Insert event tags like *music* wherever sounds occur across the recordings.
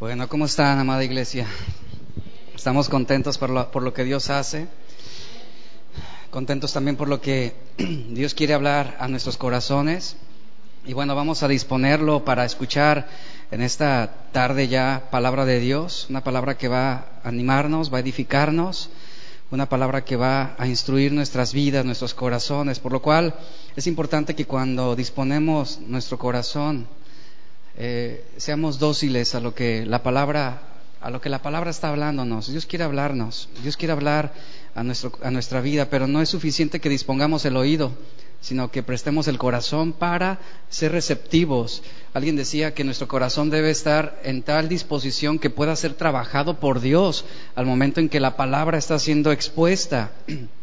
Bueno, ¿cómo están, amada iglesia? Estamos contentos por lo, por lo, que Dios hace, contentos también por lo que *clears throat* Dios quiere hablar a nuestros corazones. Y bueno, vamos a disponerlo para escuchar en esta tarde ya palabra de Dios, una palabra que va a animarnos, va a edificarnos, una palabra que va a instruir nuestras vidas, nuestros corazones, por lo cual es importante que cuando disponemos nuestro corazón, eh, seamos dóciles a lo que la palabra a lo que la palabra está hablándonos. Dios quiere hablarnos, Dios quiere hablar a, nuestro, a nuestra vida, pero no es suficiente que dispongamos el oído, sino que prestemos el corazón para ser receptivos. Alguien decía que nuestro corazón debe estar en tal disposición que pueda ser trabajado por Dios al momento en que la palabra está siendo expuesta. *clears throat*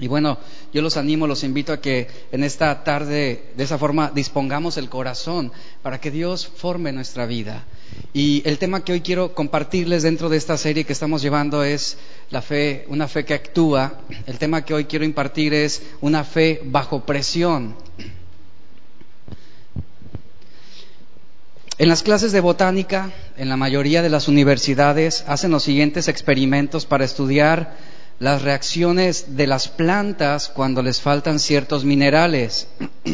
Y bueno, yo los animo, los invito a que en esta tarde de esa forma dispongamos el corazón para que Dios forme nuestra vida. Y el tema que hoy quiero compartirles dentro de esta serie que estamos llevando es la fe, una fe que actúa. El tema que hoy quiero impartir es una fe bajo presión. En las clases de botánica, en la mayoría de las universidades, hacen los siguientes experimentos para estudiar las reacciones de las plantas cuando les faltan ciertos minerales. *clears throat*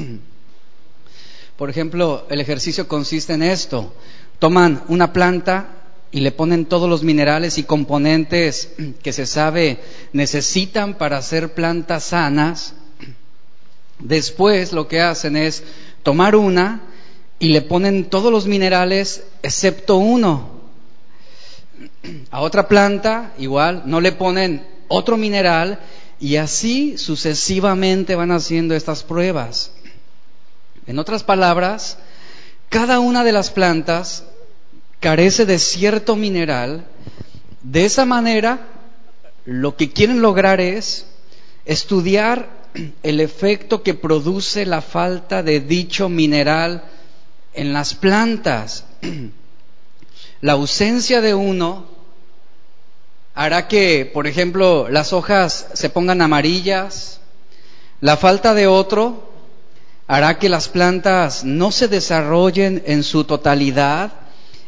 Por ejemplo, el ejercicio consiste en esto. Toman una planta y le ponen todos los minerales y componentes *clears throat* que se sabe necesitan para hacer plantas sanas. *clears throat* Después lo que hacen es tomar una y le ponen todos los minerales excepto uno. A otra planta igual no le ponen otro mineral y así sucesivamente van haciendo estas pruebas. En otras palabras, cada una de las plantas carece de cierto mineral. De esa manera, lo que quieren lograr es estudiar el efecto que produce la falta de dicho mineral en las plantas. *clears throat* La ausencia de uno hará que, por ejemplo, las hojas se pongan amarillas. La falta de otro hará que las plantas no se desarrollen en su totalidad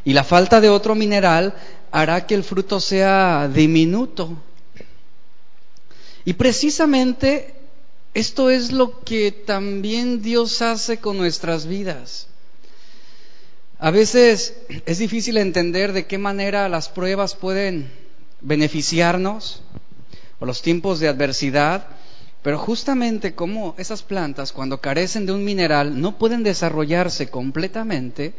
y la falta de otro mineral hará que el fruto sea diminuto. Y precisamente esto es lo que también Dios hace con nuestras vidas. A veces es difícil entender de qué manera las pruebas pueden beneficiarnos o los tiempos de adversidad, pero justamente como esas plantas cuando carecen de un mineral no pueden desarrollarse completamente,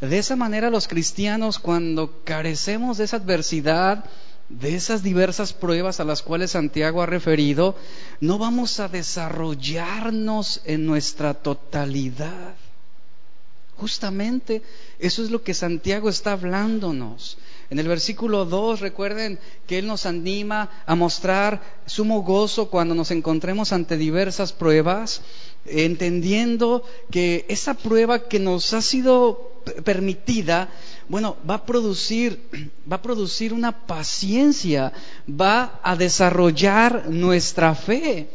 de esa manera los cristianos cuando carecemos de esa adversidad, de esas diversas pruebas a las cuales Santiago ha referido, no vamos a desarrollarnos en nuestra totalidad. Justamente eso es lo que Santiago está hablándonos. En el versículo 2 recuerden que Él nos anima a mostrar sumo gozo cuando nos encontremos ante diversas pruebas, entendiendo que esa prueba que nos ha sido permitida, bueno, va a producir, *clears throat* va a producir una paciencia, va a desarrollar nuestra fe.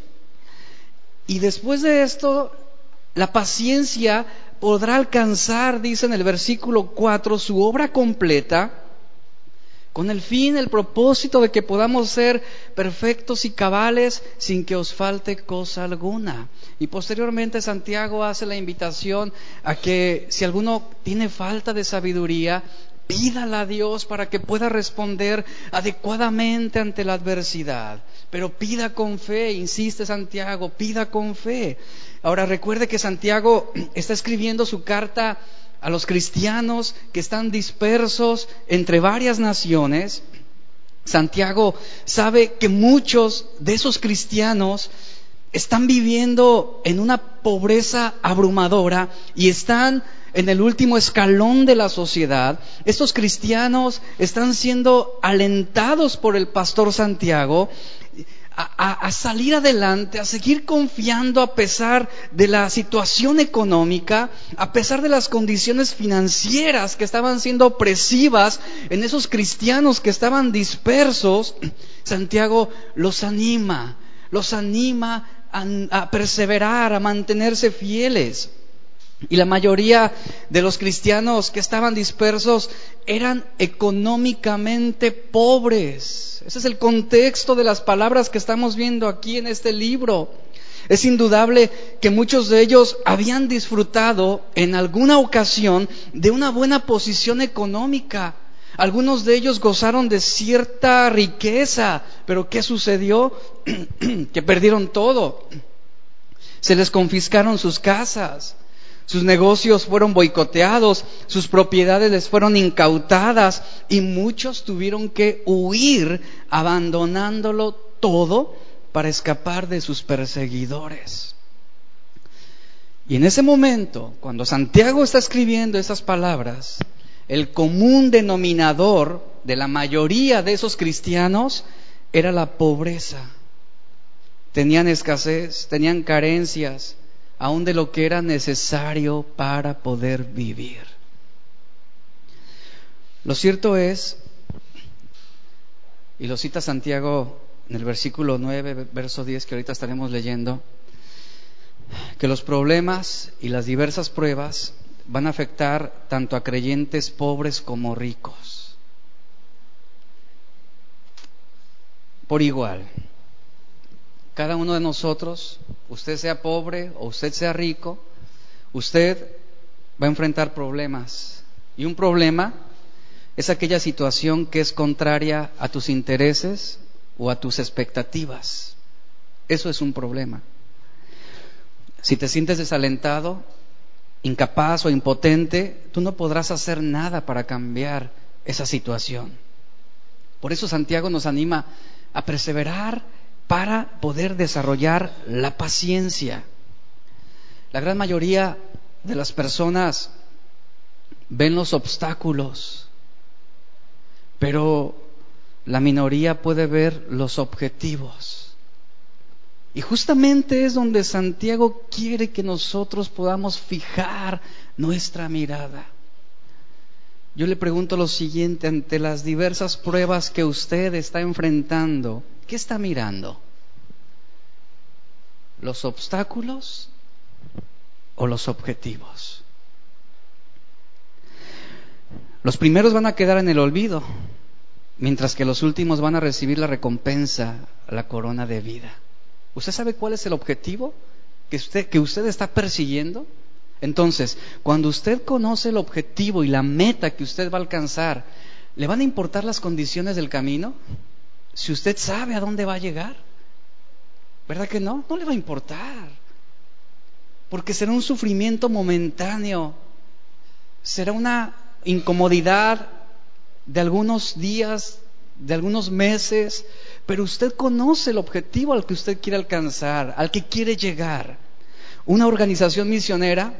Y después de esto, la paciencia podrá alcanzar, dice en el versículo 4, su obra completa con el fin, el propósito de que podamos ser perfectos y cabales sin que os falte cosa alguna. Y posteriormente Santiago hace la invitación a que si alguno tiene falta de sabiduría, pídala a Dios para que pueda responder adecuadamente ante la adversidad. Pero pida con fe, insiste Santiago, pida con fe. Ahora recuerde que Santiago *clears throat* está escribiendo su carta a los cristianos que están dispersos entre varias naciones, Santiago sabe que muchos de esos cristianos están viviendo en una pobreza abrumadora y están en el último escalón de la sociedad. Estos cristianos están siendo alentados por el pastor Santiago a, salir adelante, a seguir confiando a pesar de la situación económica, a pesar de las condiciones financieras que estaban siendo opresivas en esos cristianos que estaban dispersos, Santiago los anima, los anima a, perseverar, a mantenerse fieles. Y la mayoría de los cristianos que estaban dispersos eran económicamente pobres. Ese es el contexto de las palabras que estamos viendo aquí en este libro. Es indudable que muchos de ellos habían disfrutado en alguna ocasión de una buena posición económica. Algunos de ellos gozaron de cierta riqueza, pero ¿qué sucedió? *clears throat* que perdieron todo. Se les confiscaron sus casas, sus negocios fueron boicoteados, sus propiedades les fueron incautadas y muchos tuvieron que huir abandonándolo todo para escapar de sus perseguidores. Y en ese momento, cuando Santiago está escribiendo esas palabras, el común denominador de la mayoría de esos cristianos era la pobreza. Tenían escasez, tenían carencias, aún de lo que era necesario para poder vivir. Lo cierto es, y lo cita Santiago en el versículo 9, verso 10 que ahorita estaremos leyendo, que los problemas y las diversas pruebas van a afectar tanto a creyentes pobres como ricos. Por igual. Cada uno de nosotros, usted sea pobre o usted sea rico, usted va a enfrentar problemas. Y un problema es aquella situación que es contraria a tus intereses o a tus expectativas. Eso es un problema. Si te sientes desalentado, incapaz o impotente, tú no podrás hacer nada para cambiar esa situación. Por eso Santiago nos anima a perseverar para poder desarrollar la paciencia. La gran mayoría de las personas ven los obstáculos, pero la minoría puede ver los objetivos. Y justamente es donde Santiago quiere que nosotros podamos fijar nuestra mirada. Yo le pregunto lo siguiente, ante las diversas pruebas que usted está enfrentando, ¿qué está mirando? ¿Los obstáculos o los objetivos? Los primeros van a quedar en el olvido, mientras que los últimos van a recibir la recompensa, la corona de vida. ¿Usted sabe cuál es el objetivo que usted, que usted está persiguiendo? Entonces, cuando usted conoce el objetivo y la meta que usted va a alcanzar, ¿le van a importar las condiciones del camino? Si usted sabe a dónde va a llegar. ¿Verdad que no? No le va a importar. Porque será un sufrimiento momentáneo. Será una incomodidad de algunos días, de algunos meses, pero usted conoce el objetivo al que usted quiere alcanzar, al que quiere llegar. Una organización misionera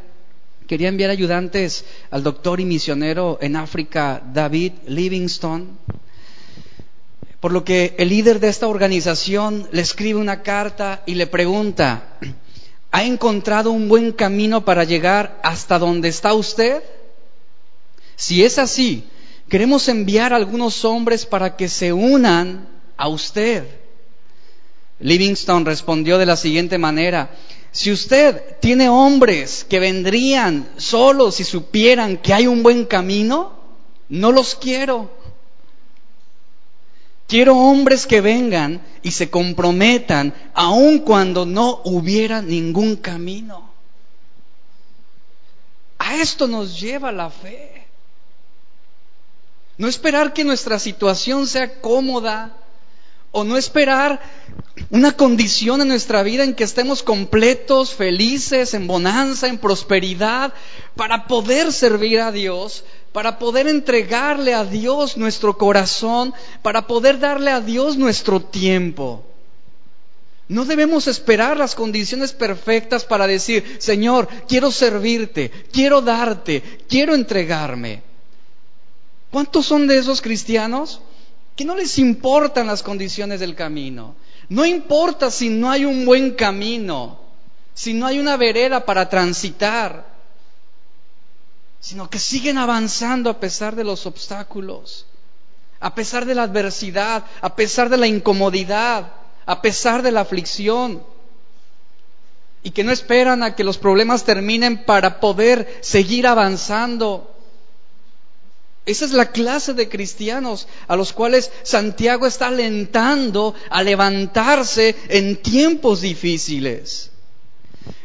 quería enviar ayudantes al doctor y misionero en África, David Livingstone, por lo que el líder de esta organización le escribe una carta y le pregunta, ¿ha encontrado un buen camino para llegar hasta donde está usted? Si es así, queremos enviar a algunos hombres para que se unan a usted. Livingstone respondió de la siguiente manera, si usted tiene hombres que vendrían solos si supieran que hay un buen camino, no los quiero. Quiero hombres que vengan y se comprometan aun cuando no hubiera ningún camino. A esto nos lleva la fe. No esperar que nuestra situación sea cómoda, o no esperar una condición en nuestra vida en que estemos completos, felices, en bonanza, en prosperidad, para poder servir a Dios, para poder entregarle a Dios nuestro corazón, para poder darle a Dios nuestro tiempo. No debemos esperar las condiciones perfectas para decir, Señor, quiero servirte, quiero darte, quiero entregarme. ¿Cuántos son de esos cristianos que no les importan las condiciones del camino. No importa si no hay un buen camino, si no hay una vereda para transitar, sino que siguen avanzando a pesar de los obstáculos, a pesar de la adversidad, a pesar de la incomodidad, a pesar de la aflicción. y que no esperan a que los problemas terminen para poder seguir avanzando. Esa es la clase de cristianos a los cuales Santiago está alentando a levantarse en tiempos difíciles.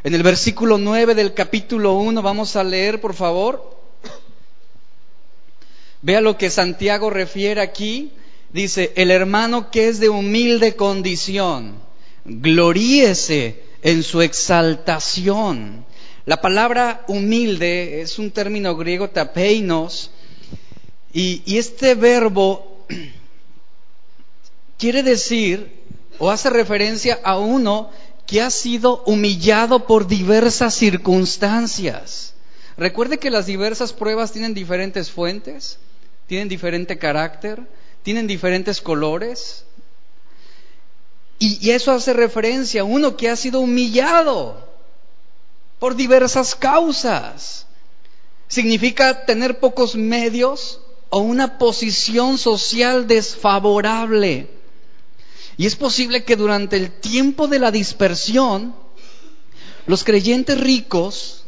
En el versículo 9 del capítulo 1 vamos a leer, por favor. Vea lo que Santiago refiere aquí. Dice, el hermano que es de humilde condición, gloríese en su exaltación. La palabra humilde es un término griego tapeinos y, este verbo *clears throat* quiere decir o hace referencia a uno que ha sido humillado por diversas circunstancias. Recuerde que las diversas pruebas tienen diferentes fuentes, tienen diferente carácter, tienen diferentes colores. Y eso hace referencia a uno que ha sido humillado por diversas causas. Significa tener pocos medios o una posición social desfavorable. Y es posible que durante el tiempo de la dispersión, los creyentes ricos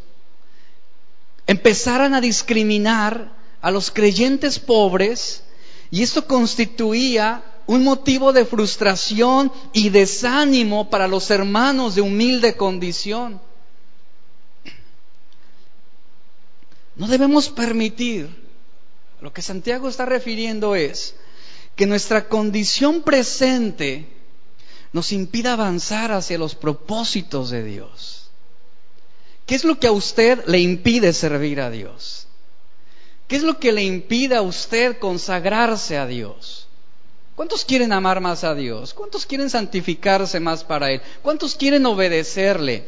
empezaran a discriminar a los creyentes pobres y esto constituía un motivo de frustración y desánimo para los hermanos de humilde condición. No debemos permitir lo que Santiago está refiriendo es que nuestra condición presente nos impida avanzar hacia los propósitos de Dios. ¿Qué es lo que a usted le impide servir a Dios? ¿Qué es lo que le impide a usted consagrarse a Dios? ¿Cuántos quieren amar más a Dios? ¿Cuántos quieren santificarse más para Él? ¿Cuántos quieren obedecerle?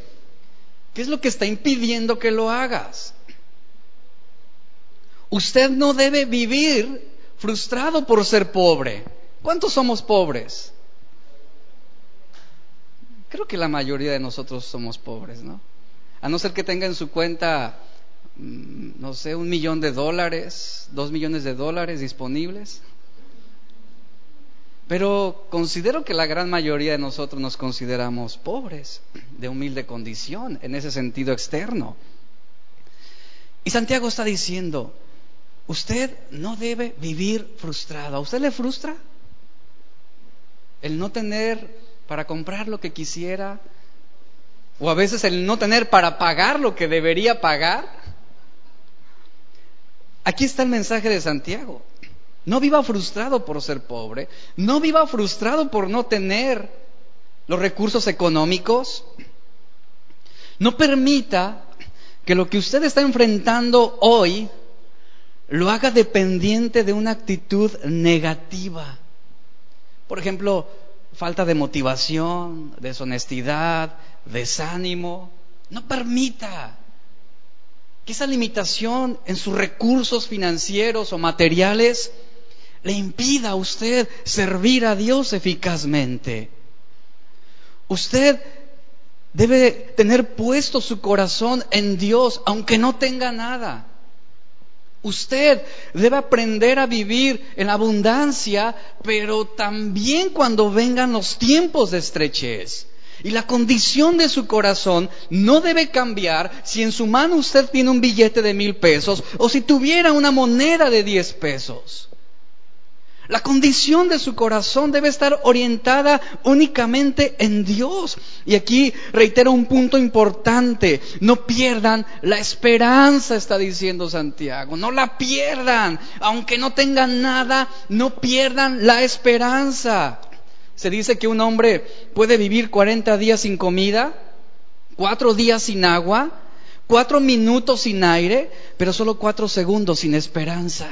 ¿Qué es lo que está impidiendo que lo hagas? Usted no debe vivir frustrado por ser pobre. ¿Cuántos somos pobres? Creo que la mayoría de nosotros somos pobres, ¿no? A no ser que tenga en su cuenta, mm, no sé, un millón de dólares, dos millones de dólares disponibles. Pero considero que la gran mayoría de nosotros nos consideramos pobres, de humilde condición, en ese sentido externo. Y Santiago está diciendo, Usted no debe vivir frustrado. ¿A usted le frustra el no tener para comprar lo que quisiera? ¿O a veces el no tener para pagar lo que debería pagar? Aquí está el mensaje de Santiago. No viva frustrado por ser pobre. No viva frustrado por no tener los recursos económicos. No permita que lo que usted está enfrentando hoy lo haga dependiente de una actitud negativa. Por ejemplo, falta de motivación, deshonestidad, desánimo. No permita que esa limitación en sus recursos financieros o materiales le impida a usted servir a Dios eficazmente. Usted debe tener puesto su corazón en Dios, aunque no tenga nada. Usted debe aprender a vivir en abundancia, pero también cuando vengan los tiempos de estrechez. Y la condición de su corazón no debe cambiar si en su mano usted tiene un billete de mil pesos o si tuviera una moneda de diez pesos. La condición de su corazón debe estar orientada únicamente en Dios. Y aquí reitero un punto importante. No pierdan la esperanza, está diciendo Santiago. No la pierdan. Aunque no tengan nada, no pierdan la esperanza. Se dice que un hombre puede vivir 40 días sin comida, cuatro días sin agua, cuatro minutos sin aire, pero solo cuatro segundos sin esperanza.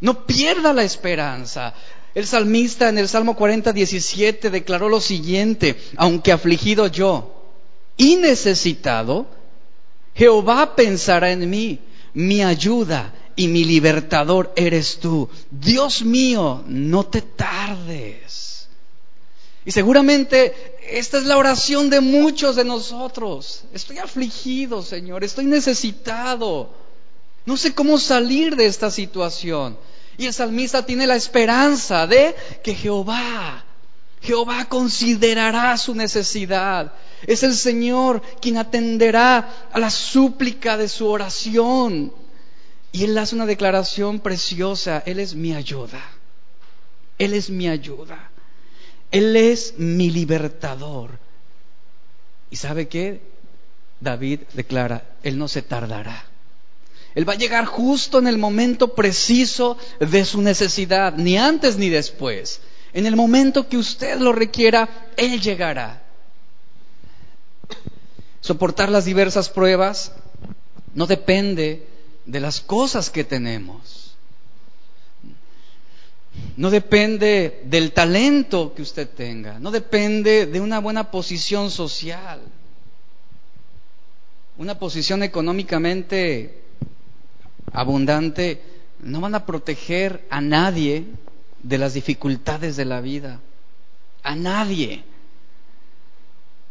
No pierda la esperanza. El salmista en el Salmo 40, 17 declaró lo siguiente, aunque afligido yo y necesitado, Jehová pensará en mí, mi ayuda y mi libertador eres tú. Dios mío, no te tardes. Y seguramente esta es la oración de muchos de nosotros. Estoy afligido, Señor, estoy necesitado. No sé cómo salir de esta situación. Y el salmista tiene la esperanza de que Jehová, Jehová considerará su necesidad. Es el Señor quien atenderá a la súplica de su oración. Y Él hace una declaración preciosa. Él es mi ayuda. Él es mi ayuda. Él es mi libertador. ¿Y sabe qué? David declara, Él no se tardará. Él va a llegar justo en el momento preciso de su necesidad, ni antes ni después. En el momento que usted lo requiera, Él llegará. Soportar las diversas pruebas no depende de las cosas que tenemos. No depende del talento que usted tenga. No depende de una buena posición social. Una posición económicamente abundante no van a proteger a nadie de las dificultades de la vida. A nadie.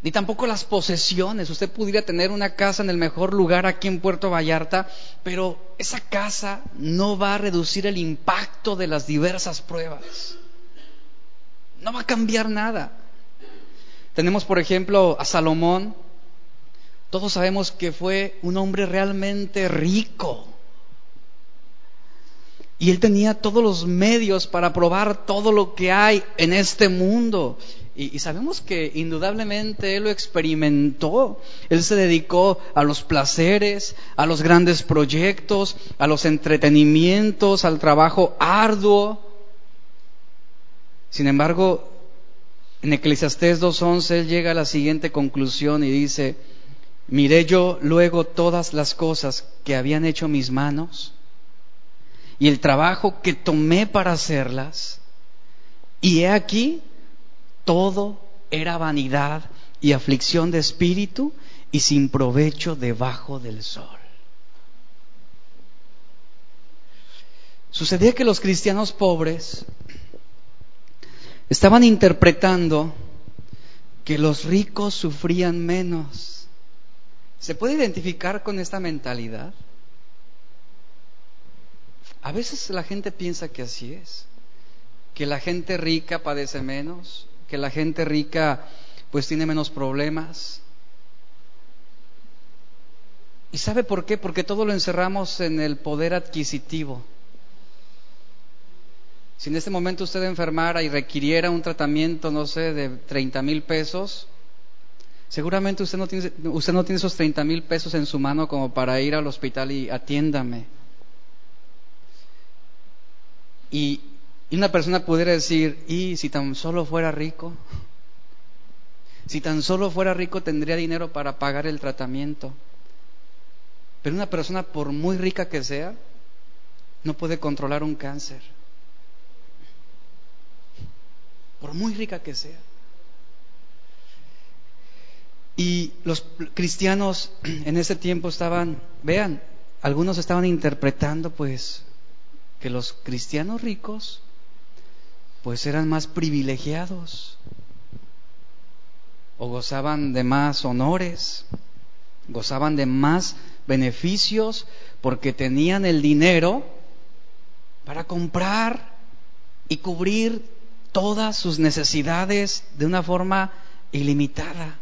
Ni tampoco las posesiones. Usted pudiera tener una casa en el mejor lugar aquí en Puerto Vallarta, pero esa casa no va a reducir el impacto de las diversas pruebas. No va a cambiar nada. Tenemos, por ejemplo, a Salomón. Todos sabemos que fue un hombre realmente rico. Y él tenía todos los medios para probar todo lo que hay en este mundo. Y, sabemos que indudablemente él lo experimentó. Él se dedicó a los placeres, a los grandes proyectos, a los entretenimientos, al trabajo arduo. Sin embargo, en Eclesiastés 2.11 él llega a la siguiente conclusión y dice, miré yo luego todas las cosas que habían hecho mis manos y el trabajo que tomé para hacerlas. Y he aquí, todo era vanidad y aflicción de espíritu y sin provecho debajo del sol. Sucedía que los cristianos pobres estaban interpretando que los ricos sufrían menos. ¿Se puede identificar con esta mentalidad? A veces la gente piensa que así es, que la gente rica padece menos, que la gente rica pues tiene menos problemas. ¿Y sabe por qué? Porque todo lo encerramos en el poder adquisitivo. Si en este momento usted enfermara y requiriera un tratamiento, no sé, de 30 mil pesos, seguramente usted no, tiene, usted no tiene esos 30 mil pesos en su mano como para ir al hospital y atiéndame. Y, una persona pudiera decir, ¿y si tan solo fuera rico? Si tan solo fuera rico tendría dinero para pagar el tratamiento. Pero una persona, por muy rica que sea, no puede controlar un cáncer. Por muy rica que sea. Y los cristianos en ese tiempo estaban, vean, algunos estaban interpretando pues que los cristianos ricos pues eran más privilegiados o gozaban de más honores, gozaban de más beneficios porque tenían el dinero para comprar y cubrir todas sus necesidades de una forma ilimitada.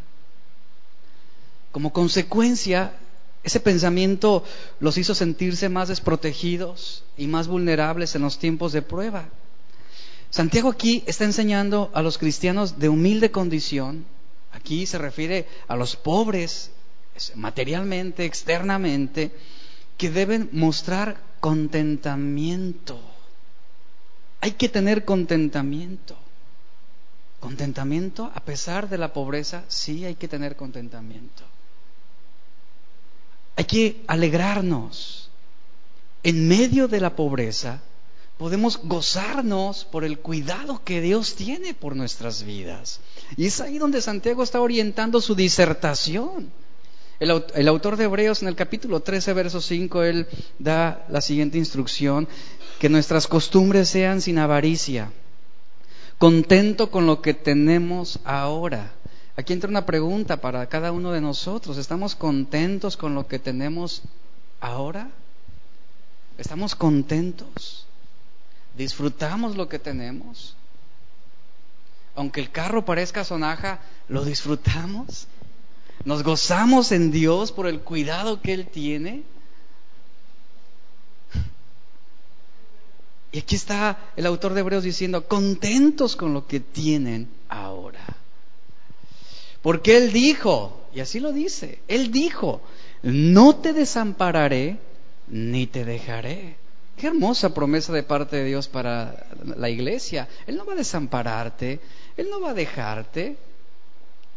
Como consecuencia, ese pensamiento los hizo sentirse más desprotegidos y más vulnerables en los tiempos de prueba. Santiago aquí está enseñando a los cristianos de humilde condición, aquí se refiere a los pobres materialmente, externamente, que deben mostrar contentamiento. Hay que tener contentamiento. Contentamiento a pesar de la pobreza, sí hay que tener contentamiento. Hay que alegrarnos. En medio de la pobreza podemos gozarnos por el cuidado que Dios tiene por nuestras vidas. Y es ahí donde Santiago está orientando su disertación. El, autor de Hebreos en el capítulo 13, verso 5, él da la siguiente instrucción, que nuestras costumbres sean sin avaricia, contento con lo que tenemos ahora Aquí entra una pregunta para cada uno de nosotros. ¿Estamos contentos con lo que tenemos ahora? ¿Estamos contentos? ¿Disfrutamos lo que tenemos? Aunque el carro parezca sonaja, ¿lo disfrutamos? Nos gozamos en Dios por el cuidado que Él tiene. Y aquí está el autor de Hebreos diciendo, contentos con lo que tienen ahora. Porque Él dijo, y así lo dice, Él dijo, no te desampararé ni te dejaré. Qué hermosa promesa de parte de Dios para la iglesia. Él no va a desampararte, Él no va a dejarte.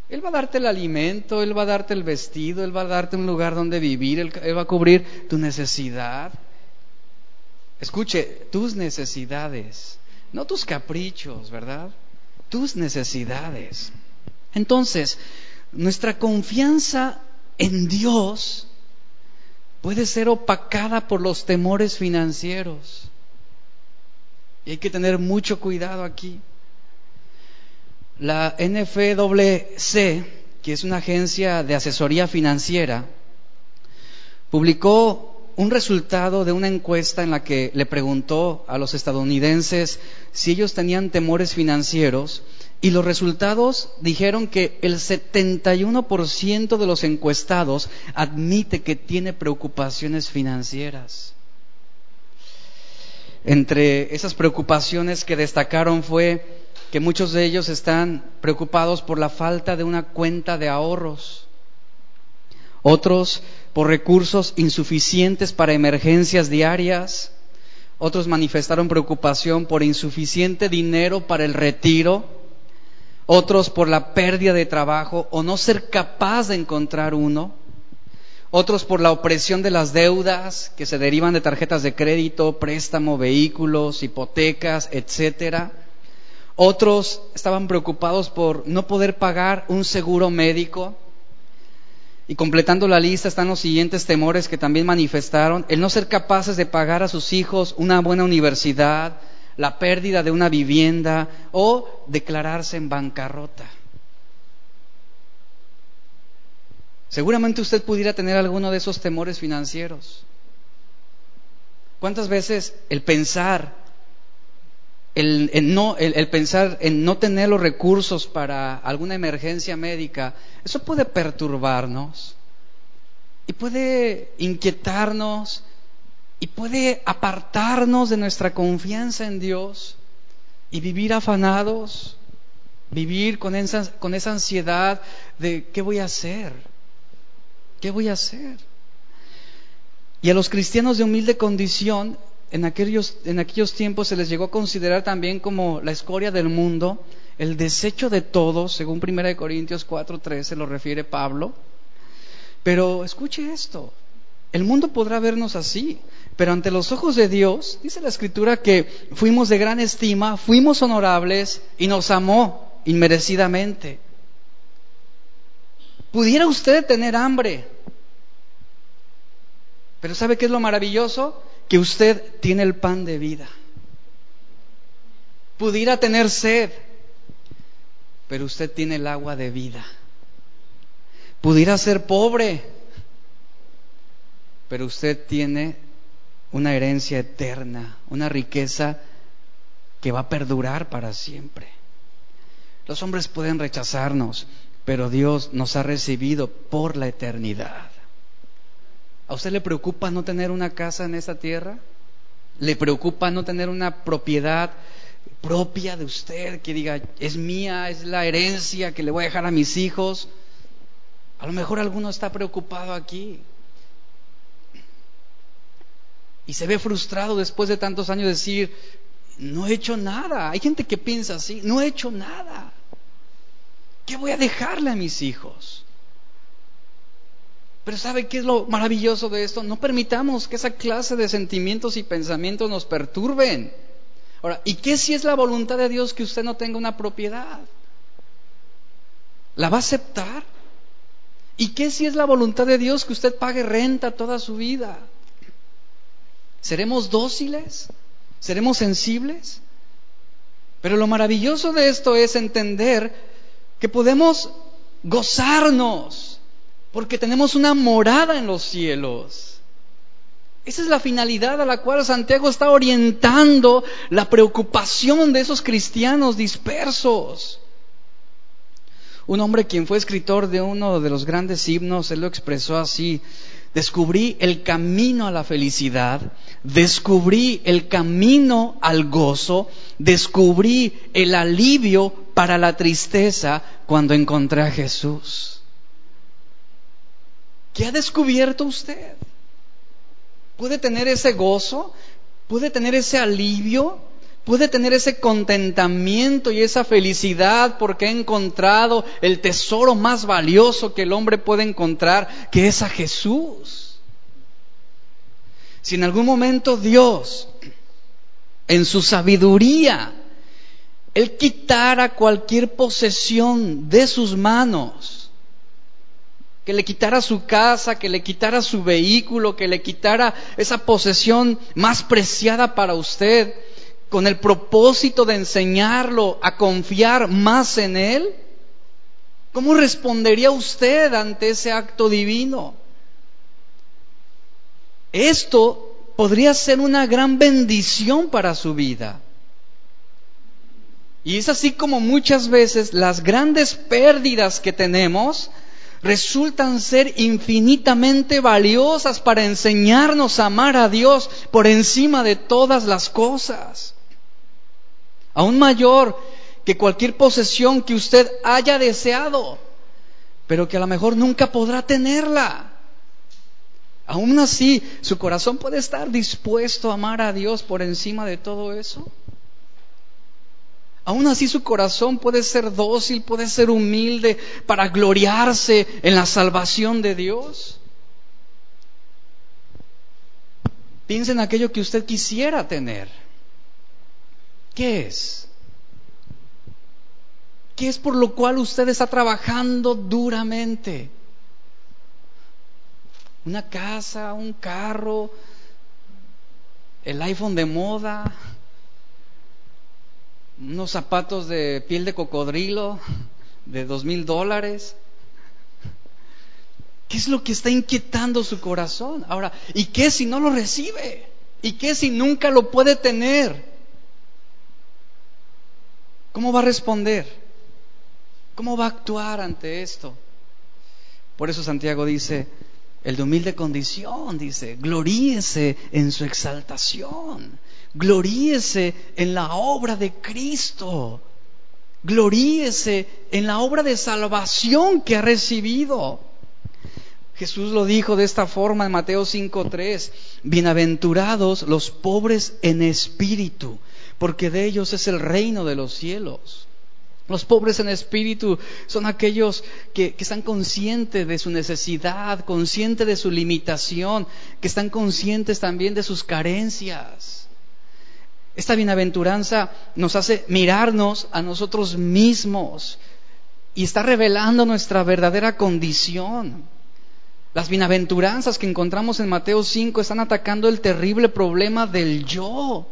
Él va a darte el alimento, Él va a darte el vestido, Él va a darte un lugar donde vivir, Él, va a cubrir tu necesidad. Escuche, tus necesidades, no tus caprichos, ¿verdad? Tus necesidades. Entonces, nuestra confianza en Dios puede ser opacada por los temores financieros. Y hay que tener mucho cuidado aquí. La NFWC, que es una agencia de asesoría financiera, publicó un resultado de una encuesta en la que le preguntó a los estadounidenses si ellos tenían temores financieros y los resultados dijeron que el 71% de los encuestados admite que tiene preocupaciones financieras. Entre esas preocupaciones que destacaron fue que muchos de ellos están preocupados por la falta de una cuenta de ahorros, otros por recursos insuficientes para emergencias diarias, otros manifestaron preocupación por insuficiente dinero para el retiro, otros por la pérdida de trabajo o no ser capaz de encontrar uno, otros por la opresión de las deudas que se derivan de tarjetas de crédito, préstamo, vehículos, hipotecas, etcétera. Otros estaban preocupados por no poder pagar un seguro médico. Y completando la lista están los siguientes temores que también manifestaron. El no ser capaces de pagar a sus hijos una buena universidad, la pérdida de una vivienda o declararse en bancarrota. Seguramente usted pudiera tener alguno de esos temores financieros. ¿Cuántas veces el pensar, el, no, el, pensar en no tener los recursos para alguna emergencia médica, eso puede perturbarnos y puede inquietarnos y puede apartarnos de nuestra confianza en Dios y vivir afanados, vivir con esa, con esa ansiedad de ¿qué voy a hacer? ¿Qué voy a hacer? Y a los cristianos de humilde condición, en aquellos, en aquellos tiempos se les llegó a considerar también como la escoria del mundo, el desecho de todos, según 1 Corintios 4.3 se lo refiere Pablo. Pero escuche esto, el mundo podrá vernos así, pero ante los ojos de Dios, dice la Escritura que fuimos de gran estima, fuimos honorables y nos amó inmerecidamente. Pudiera usted tener hambre, pero ¿sabe qué es lo maravilloso? Que usted tiene el pan de vida. Pudiera tener sed, pero usted tiene el agua de vida. Pudiera ser pobre, pero usted tiene una herencia eterna, una riqueza que va a perdurar para siempre. Los hombres pueden rechazarnos, pero Dios nos ha recibido por la eternidad. ¿A usted le preocupa no tener una casa en esta tierra? ¿Le preocupa no tener una propiedad propia de usted que diga, es mía, es la herencia que le voy a dejar a mis hijos? A lo mejor alguno está preocupado aquí y se ve frustrado después de tantos años de decir, no he hecho nada. Hay gente que piensa así, no he hecho nada. ¿Qué voy a dejarle a mis hijos? Pero ¿sabe qué es lo maravilloso de esto? No permitamos que esa clase de sentimientos y pensamientos nos perturben. Ahora, ¿y qué si es la voluntad de Dios que usted no tenga una propiedad? ¿La va a aceptar? ¿Y qué si es la voluntad de Dios que usted pague renta toda su vida? ¿Seremos dóciles? ¿Seremos sensibles? Pero lo maravilloso de esto es entender que podemos gozarnos porque tenemos una morada en los cielos. Esa es la finalidad a la cual Santiago está orientando la preocupación de esos cristianos dispersos. Un hombre quien fue escritor de uno de los grandes himnos, él lo expresó así, descubrí el camino a la felicidad, descubrí el camino al gozo, descubrí el alivio para la tristeza cuando encontré a Jesús. ¿Qué ha descubierto usted? ¿Puede tener ese gozo? ¿Puede tener ese alivio? Puede tener ese contentamiento y esa felicidad porque ha encontrado el tesoro más valioso que el hombre puede encontrar, que es a Jesús. Si en algún momento Dios, en su sabiduría, Él quitara cualquier posesión de sus manos, que le quitara su casa, que le quitara su vehículo, que le quitara esa posesión más preciada para usted, con el propósito de enseñarlo a confiar más en Él? ¿Cómo respondería usted ante ese acto divino? Esto podría ser una gran bendición para su vida. Y es así como muchas veces las grandes pérdidas que tenemos resultan ser infinitamente valiosas para enseñarnos a amar a Dios por encima de todas las cosas aún mayor que cualquier posesión que usted haya deseado, pero que a lo mejor nunca podrá tenerla. Aún así, su corazón puede estar dispuesto a amar a Dios por encima de todo eso. Aún así su corazón puede ser dócil, puede ser humilde para gloriarse en la salvación de Dios. Piense en aquello que usted quisiera tener. ¿Qué es? ¿Qué es por lo cual usted está trabajando duramente? Una casa, un carro, el iPhone de moda, unos zapatos de piel de cocodrilo de dos mil dólares. ¿Qué es lo que está inquietando su corazón? Ahora, ¿y qué si no lo recibe? ¿Y qué si nunca lo puede tener? ¿Cómo va a responder? ¿Cómo va a actuar ante esto? Por eso Santiago dice, el de humilde condición, dice, gloríese en su exaltación, gloríese en la obra de Cristo, gloríese en la obra de salvación que ha recibido. Jesús lo dijo de esta forma en Mateo 5:3, bienaventurados los pobres en espíritu, porque de ellos es el reino de los cielos. Los pobres en espíritu son aquellos que, están conscientes de su necesidad, conscientes de su limitación, que están conscientes también de sus carencias. Esta bienaventuranza nos hace mirarnos a nosotros mismos y está revelando nuestra verdadera condición. Las bienaventuranzas que encontramos en Mateo 5 están atacando el terrible problema del yo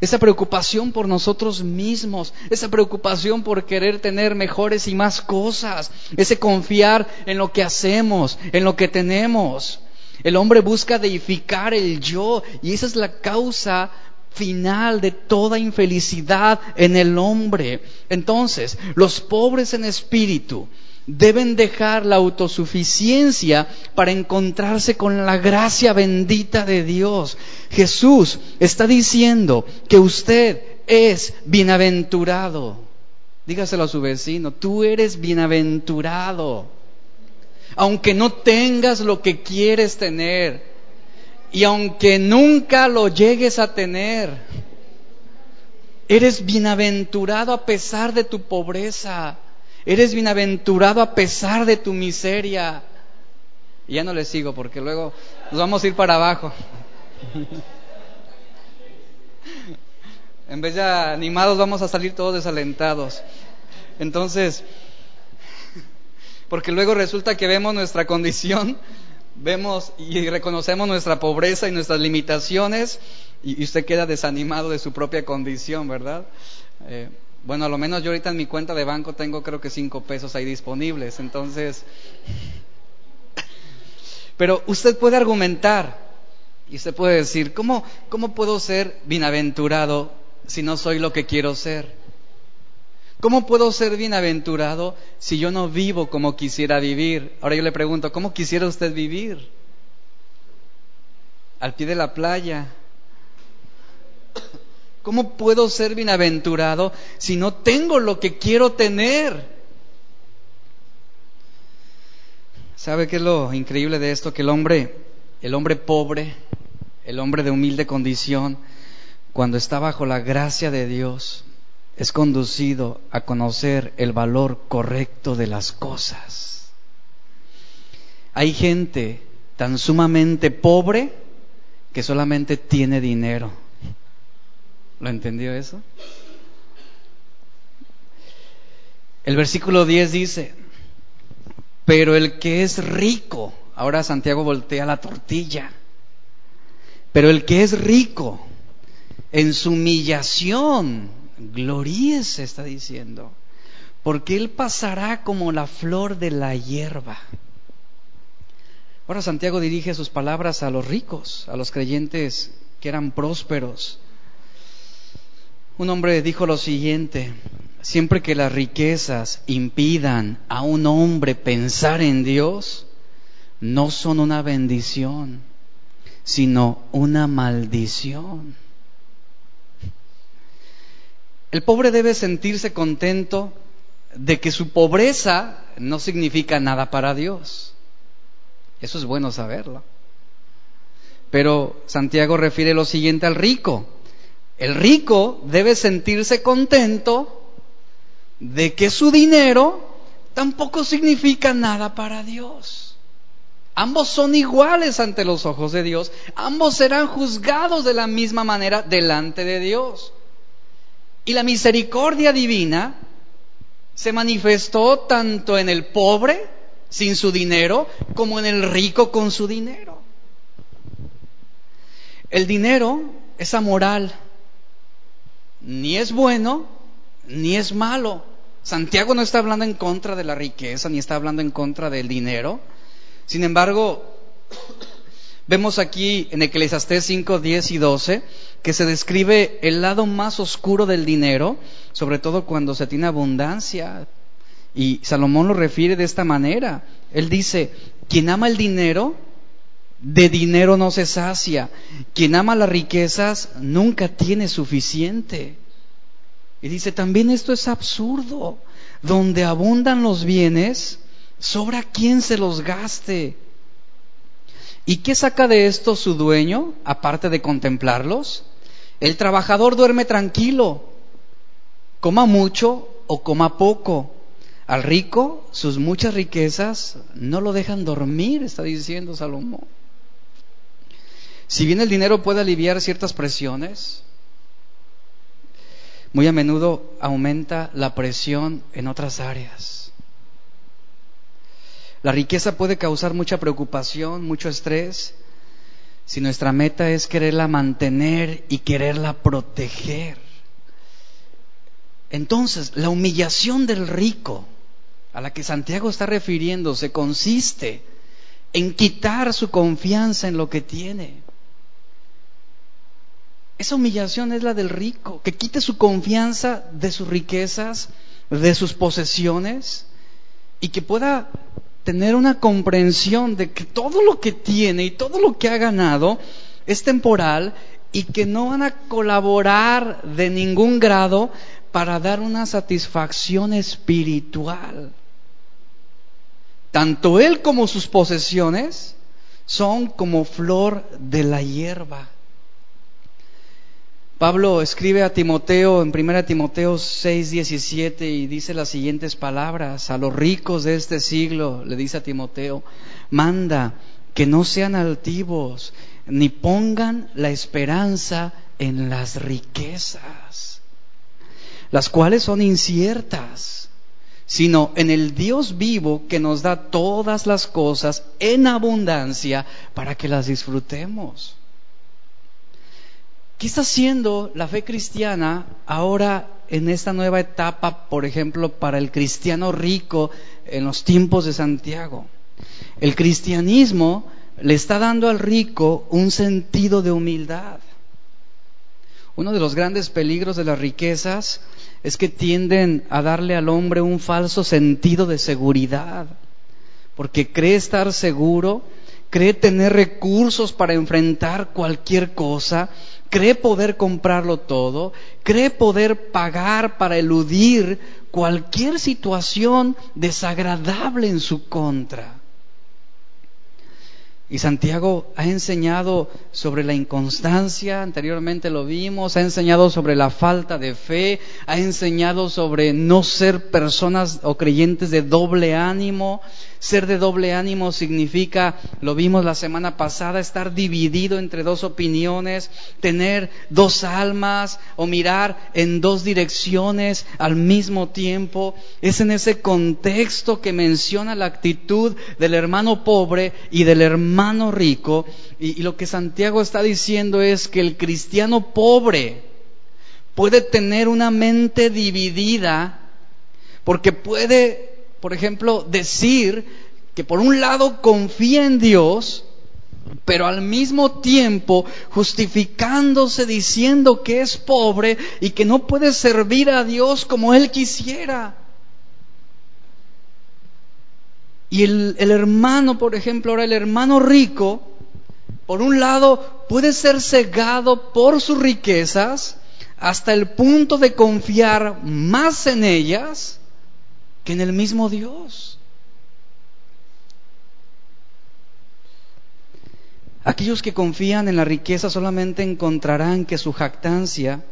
esa preocupación por nosotros mismos, esa preocupación por querer tener mejores y más cosas, ese confiar en lo que hacemos, en lo que tenemos. El hombre busca deificar el yo y esa es la causa final de toda infelicidad en el hombre. Entonces, los pobres en espíritu, deben dejar la autosuficiencia para encontrarse con la gracia bendita de Dios. Jesús está diciendo que usted es bienaventurado. Dígaselo a su vecino, tú eres bienaventurado. Aunque no tengas lo que quieres tener y aunque nunca lo llegues a tener, eres bienaventurado a pesar de tu pobreza Eres bienaventurado a pesar de tu miseria. Y ya no le sigo porque luego nos vamos a ir para abajo. en vez de animados vamos a salir todos desalentados. Entonces, porque luego resulta que vemos nuestra condición, vemos y reconocemos nuestra pobreza y nuestras limitaciones y, usted queda desanimado de su propia condición, ¿verdad? Eh, bueno, a lo menos yo ahorita en mi cuenta de banco tengo creo que cinco pesos ahí disponibles. Entonces, pero usted puede argumentar y usted puede decir, ¿cómo, cómo puedo ser bienaventurado si no soy lo que quiero ser? ¿Cómo puedo ser bienaventurado si yo no vivo como quisiera vivir? Ahora yo le pregunto, ¿cómo quisiera usted vivir? Al pie de la playa. ¿Cómo puedo ser bienaventurado si no tengo lo que quiero tener? ¿Sabe qué es lo increíble de esto? Que el hombre, el hombre pobre, el hombre de humilde condición, cuando está bajo la gracia de Dios, es conducido a conocer el valor correcto de las cosas. Hay gente tan sumamente pobre que solamente tiene dinero. ¿Lo entendió eso? El versículo 10 dice, pero el que es rico, ahora Santiago voltea la tortilla, pero el que es rico en su humillación, gloríese, está diciendo, porque él pasará como la flor de la hierba. Ahora Santiago dirige sus palabras a los ricos, a los creyentes que eran prósperos. Un hombre dijo lo siguiente, siempre que las riquezas impidan a un hombre pensar en Dios, no son una bendición, sino una maldición. El pobre debe sentirse contento de que su pobreza no significa nada para Dios. Eso es bueno saberlo. Pero Santiago refiere lo siguiente al rico. El rico debe sentirse contento de que su dinero tampoco significa nada para Dios. Ambos son iguales ante los ojos de Dios. Ambos serán juzgados de la misma manera delante de Dios. Y la misericordia divina se manifestó tanto en el pobre sin su dinero como en el rico con su dinero. El dinero es amoral, ni es bueno ni es malo. Santiago no está hablando en contra de la riqueza, ni está hablando en contra del dinero. Sin embargo, vemos aquí en Eclesiastés 5, 10 y 12 que se describe el lado más oscuro del dinero, sobre todo cuando se tiene abundancia. Y Salomón lo refiere de esta manera. Él dice, quien ama el dinero, de dinero no se sacia. Quien ama las riquezas nunca tiene suficiente. Y dice, también esto es absurdo. Donde abundan los bienes, sobra quien se los gaste. ¿Y qué saca de esto su dueño, aparte de contemplarlos? El trabajador duerme tranquilo, coma mucho o coma poco. Al rico, sus muchas riquezas no lo dejan dormir, está diciendo Salomón. Si bien el dinero puede aliviar ciertas presiones, muy a menudo aumenta la presión en otras áreas. La riqueza puede causar mucha preocupación, mucho estrés, si nuestra meta es quererla mantener y quererla proteger. Entonces, la humillación del rico a la que Santiago está refiriéndose consiste en quitar su confianza en lo que tiene. Esa humillación es la del rico, que quite su confianza de sus riquezas, de sus posesiones, y que pueda tener una comprensión de que todo lo que tiene y todo lo que ha ganado es temporal y que no van a colaborar de ningún grado para dar una satisfacción espiritual. Tanto él como sus posesiones son como flor de la hierba. Pablo escribe a Timoteo en 1 Timoteo 6, 17 y dice las siguientes palabras, a los ricos de este siglo, le dice a Timoteo, manda que no sean altivos, ni pongan la esperanza en las riquezas, las cuales son inciertas, sino en el Dios vivo que nos da todas las cosas en abundancia para que las disfrutemos. ¿Qué está haciendo la fe cristiana ahora en esta nueva etapa, por ejemplo, para el cristiano rico en los tiempos de Santiago? El cristianismo le está dando al rico un sentido de humildad, Uno de los grandes peligros de las riquezas es que tienden a darle al hombre un falso sentido de seguridad, porque cree estar seguro, cree tener recursos para enfrentar cualquier cosa, cree poder comprarlo todo, cree poder pagar para eludir cualquier situación desagradable en su contra. Y Santiago ha enseñado sobre la inconstancia, anteriormente lo vimos, ha enseñado sobre la falta de fe, ha enseñado sobre no ser personas o creyentes de doble ánimo, ser de doble ánimo significa, lo vimos la semana pasada, estar dividido entre dos opiniones, tener dos almas o mirar en dos direcciones al mismo tiempo. Es en ese contexto que menciona la actitud del hermano pobre y del hermano rico. Y, lo que Santiago está diciendo es que el cristiano pobre puede tener una mente dividida porque puede por ejemplo, decir que por un lado confía en Dios, pero al mismo tiempo justificándose diciendo que es pobre y que no puede servir a Dios como él quisiera. Y el, hermano, por ejemplo, ahora el hermano rico, por un lado puede ser cegado por sus riquezas hasta el punto de confiar más en ellas que en el mismo Dios. Aquellos que confían en la riqueza solamente encontrarán que su jactancia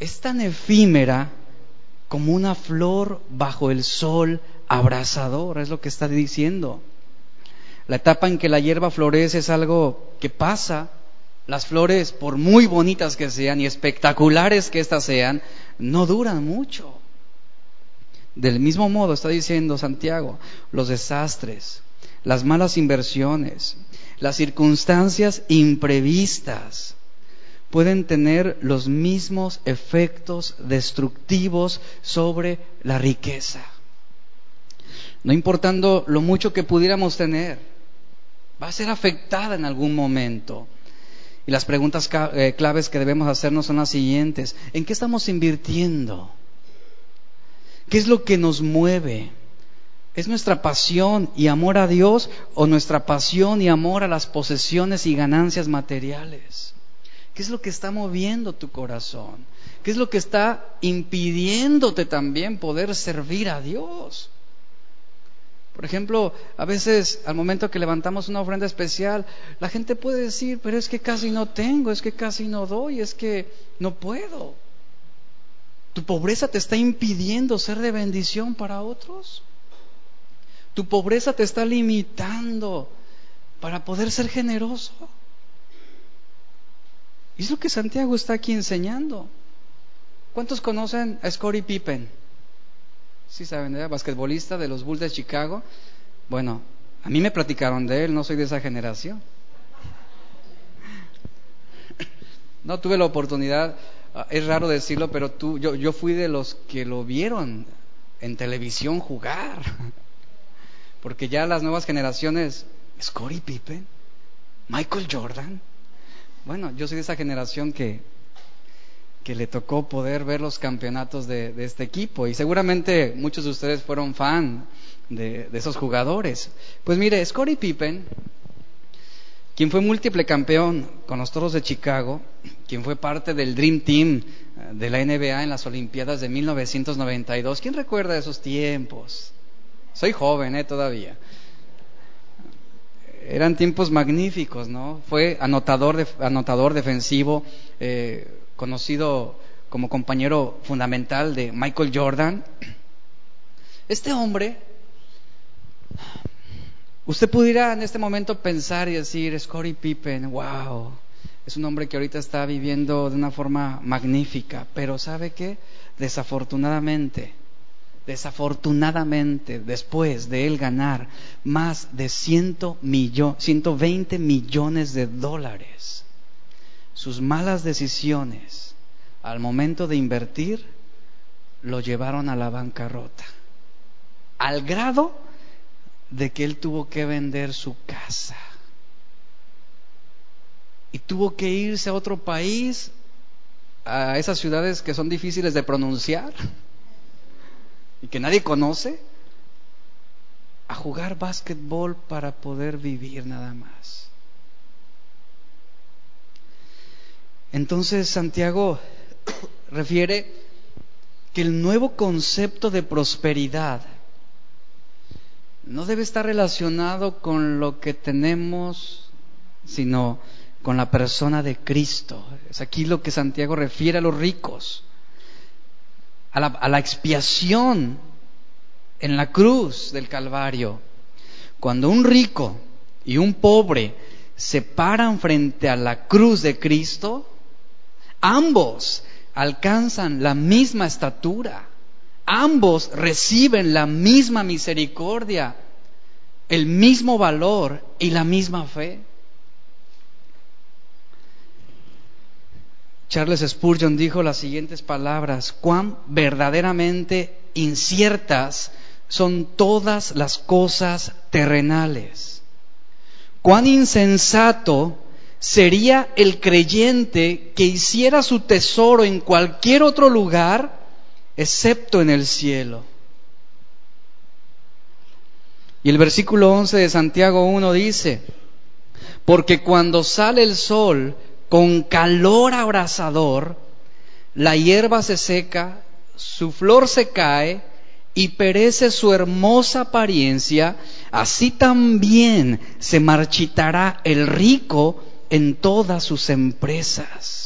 es tan efímera como una flor bajo el sol abrasador, es lo que está diciendo. La etapa en que la hierba florece es algo que pasa. Las flores, por muy bonitas que sean y espectaculares que éstas sean, no duran mucho. Del mismo modo está diciendo Santiago, los desastres, las malas inversiones, las circunstancias imprevistas pueden tener los mismos efectos destructivos sobre la riqueza. No importando lo mucho que pudiéramos tener, va a ser afectada en algún momento. Y las preguntas eh, claves que debemos hacernos son las siguientes. ¿En qué estamos invirtiendo? ¿Qué es lo que nos mueve? ¿Es nuestra pasión y amor a Dios o nuestra pasión y amor a las posesiones y ganancias materiales? ¿Qué es lo que está moviendo tu corazón? ¿Qué es lo que está impidiéndote también poder servir a Dios? Por ejemplo, a veces al momento que levantamos una ofrenda especial, la gente puede decir, pero es que casi no tengo, es que casi no doy, es que no puedo. ¿Tu pobreza te está impidiendo ser de bendición para otros? ¿Tu pobreza te está limitando para poder ser generoso? Y es lo que Santiago está aquí enseñando. ¿Cuántos conocen a Scottie Pippen? Sí saben, ¿eh? basquetbolista de los Bulls de Chicago. Bueno, a mí me platicaron de él, no soy de esa generación. *laughs* No tuve la oportunidad es raro decirlo, pero tú, yo, yo fui de los que lo vieron en televisión jugar. *laughs* Porque ya las nuevas generaciones, Scottie Pippen, Michael Jordan. Bueno, yo soy de esa generación que, que le tocó poder ver los campeonatos de, de este equipo y seguramente muchos de ustedes fueron fan de, de esos jugadores. Pues mire, Scottie Pippen quien fue múltiple campeón con los Toros de Chicago, quien fue parte del Dream Team eh, de la NBA en las Olimpiadas de 1992. ¿Quién recuerda esos tiempos? Soy joven, ¿eh? Todavía. Eran tiempos magníficos, ¿no? Fue anotador, anotador defensivo, eh, conocido como compañero fundamental de Michael Jordan. Este hombre Usted pudiera en este momento pensar y decir, Scottie Pippen, wow, es un hombre que ahorita está viviendo de una forma magnífica, pero ¿sabe qué? Desafortunadamente, desafortunadamente, después de él ganar más de 100 120 millones de dólares, sus malas decisiones al momento de invertir lo llevaron a la bancarrota, al grado de que él tuvo que vender su casa. y tuvo que irse a otro país, a esas ciudades que son difíciles de pronunciar y que nadie conoce, a jugar básquetbol para poder vivir nada más. Entonces Santiago *coughs* refiere que el nuevo concepto de prosperidad no debe estar relacionado con lo que tenemos, sino con la persona de Cristo. Es aquí lo que Santiago refiere a los ricos, a la, a la expiación en la cruz del Calvario. Cuando un rico y un pobre se paran frente a la cruz de Cristo, ambos alcanzan la misma estatura, ambos reciben la misma misericordia, el mismo valor y la misma fe. Charles Spurgeon dijo las siguientes palabras, cuán verdaderamente inciertas son todas las cosas terrenales. Cuán insensato sería el creyente que hiciera su tesoro en cualquier otro lugar excepto en el cielo. Y el versículo 11 de Santiago 1 dice, porque cuando sale el sol con calor abrasador, la hierba se seca, su flor se cae y perece su hermosa apariencia, así también se marchitará el rico en todas sus empresas.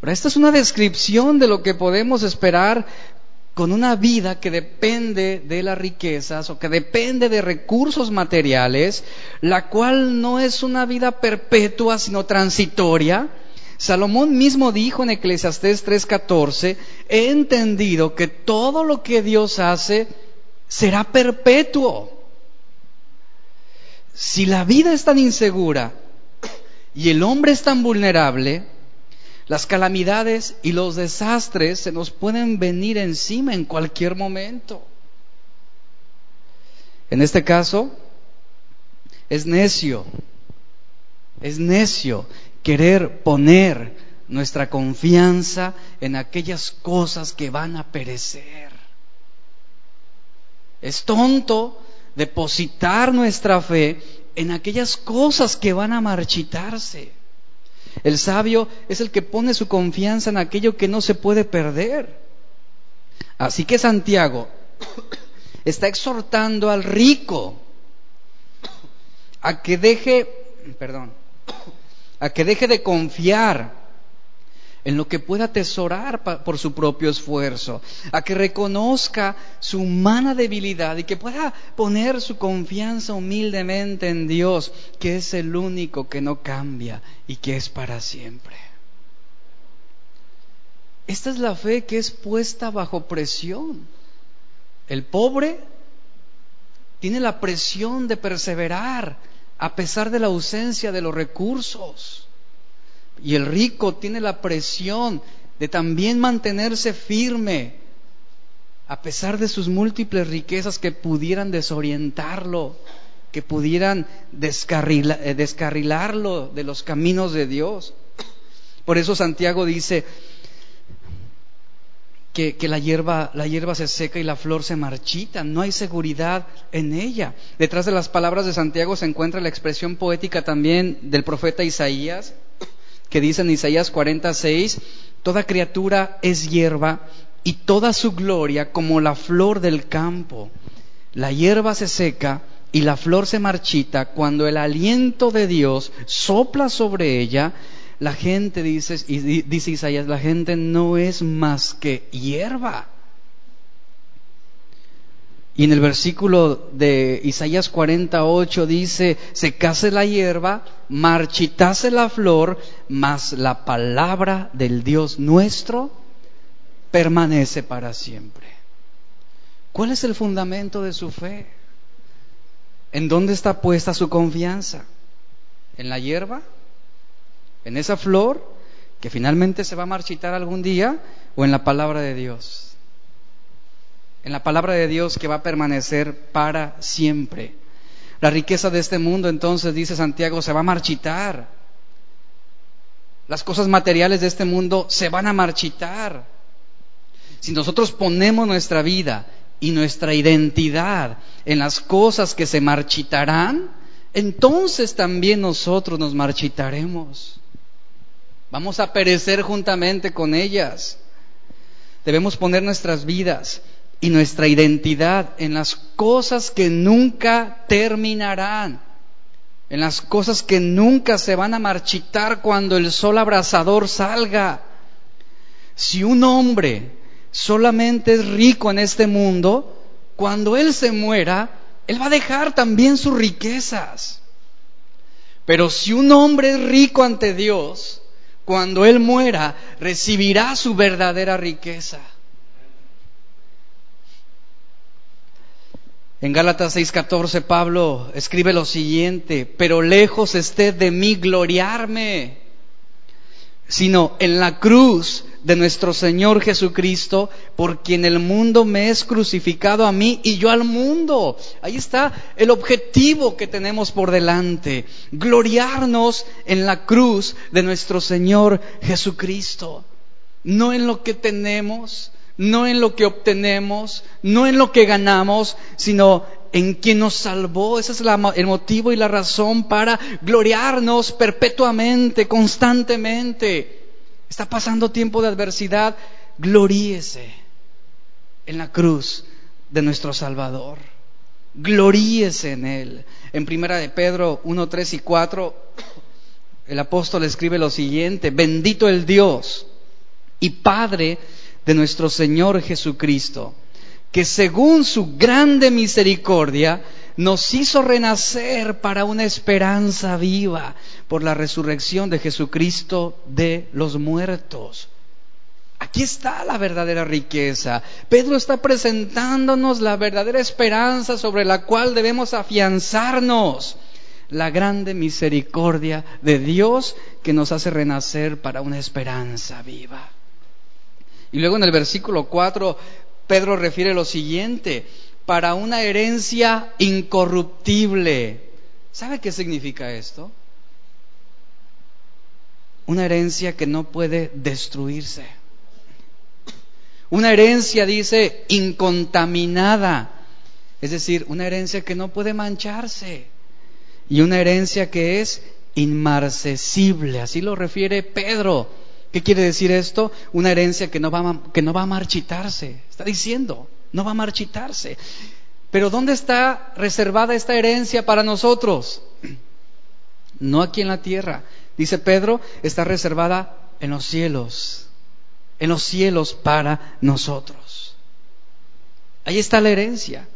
Ahora, esta es una descripción de lo que podemos esperar con una vida que depende de las riquezas o que depende de recursos materiales, la cual no es una vida perpetua, sino transitoria. Salomón mismo dijo en Eclesiastés 3:14, he entendido que todo lo que Dios hace será perpetuo. Si la vida es tan insegura y el hombre es tan vulnerable, las calamidades y los desastres se nos pueden venir encima en cualquier momento. En este caso, es necio, es necio querer poner nuestra confianza en aquellas cosas que van a perecer. Es tonto depositar nuestra fe en aquellas cosas que van a marchitarse. El sabio es el que pone su confianza en aquello que no se puede perder. Así que Santiago está exhortando al rico a que deje, perdón, a que deje de confiar en lo que pueda atesorar por su propio esfuerzo, a que reconozca su humana debilidad y que pueda poner su confianza humildemente en Dios, que es el único que no cambia y que es para siempre. Esta es la fe que es puesta bajo presión. El pobre tiene la presión de perseverar a pesar de la ausencia de los recursos. Y el rico tiene la presión de también mantenerse firme a pesar de sus múltiples riquezas que pudieran desorientarlo, que pudieran eh, descarrilarlo de los caminos de Dios. Por eso Santiago dice que, que, la, hierba, la hierba se seca y la flor se marchita, no hay seguridad en ella. Detrás de las palabras de Santiago se encuentra la expresión poética también del profeta Isaías, que dice en Isaías 46, toda criatura es hierba y toda su gloria como la flor del campo. La hierba se seca y la flor se marchita cuando el aliento de Dios sopla sobre ella. La gente dice, dice Isaías, la gente no es más que hierba. Y en el versículo de Isaías 48 dice, secase la hierba, marchitase la flor, mas la palabra del Dios nuestro permanece para siempre. ¿Cuál es el fundamento de su fe? ¿En dónde está puesta su confianza? ¿En la hierba? ¿En esa flor que finalmente se va a marchitar algún día? ¿O en la palabra de Dios? En la palabra de Dios que va a permanecer para siempre. La riqueza de este mundo, entonces, dice Santiago, se va a marchitar. Las cosas materiales de este mundo se van a marchitar. Si nosotros ponemos nuestra vida y nuestra identidad en las cosas que se marchitarán, entonces también nosotros nos marchitaremos. Vamos a perecer juntamente con ellas. Debemos poner nuestras vidas y nuestra identidad en las cosas que nunca terminarán, en las cosas que nunca se van a marchitar cuando el sol abrasador salga. Si un hombre solamente es rico en este mundo, cuando él se muera, él va a dejar también sus riquezas. Pero si un hombre es rico ante Dios, cuando él muera, recibirá su verdadera riqueza. En Gálatas 6:14 Pablo escribe lo siguiente, pero lejos esté de mí gloriarme, sino en la cruz de nuestro Señor Jesucristo, por quien el mundo me es crucificado a mí y yo al mundo. Ahí está el objetivo que tenemos por delante, gloriarnos en la cruz de nuestro Señor Jesucristo, no en lo que tenemos, no en lo que obtenemos, no en lo que ganamos, sino en quien nos salvó. Ese es el motivo y la razón para gloriarnos perpetuamente, constantemente. Está pasando tiempo de adversidad, gloríese en la cruz de nuestro Salvador. Gloríese en Él. En primera de Pedro 1, 3 y 4, el apóstol escribe lo siguiente, bendito el Dios y Padre de nuestro Señor Jesucristo, que según su grande misericordia nos hizo renacer para una esperanza viva por la resurrección de Jesucristo de los muertos. Aquí está la verdadera riqueza. Pedro está presentándonos la verdadera esperanza sobre la cual debemos afianzarnos. La grande misericordia de Dios que nos hace renacer para una esperanza viva. Y luego en el versículo 4, Pedro refiere lo siguiente, para una herencia incorruptible. ¿Sabe qué significa esto? Una herencia que no puede destruirse. Una herencia, dice, incontaminada. Es decir, una herencia que no puede mancharse. Y una herencia que es inmarcesible. Así lo refiere Pedro. ¿Qué quiere decir esto? Una herencia que no, va a, que no va a marchitarse. Está diciendo, no va a marchitarse. Pero ¿dónde está reservada esta herencia para nosotros? *clears throat* No aquí en la tierra. Dice Pedro, está reservada en los cielos. En los cielos para nosotros. Ahí está la herencia.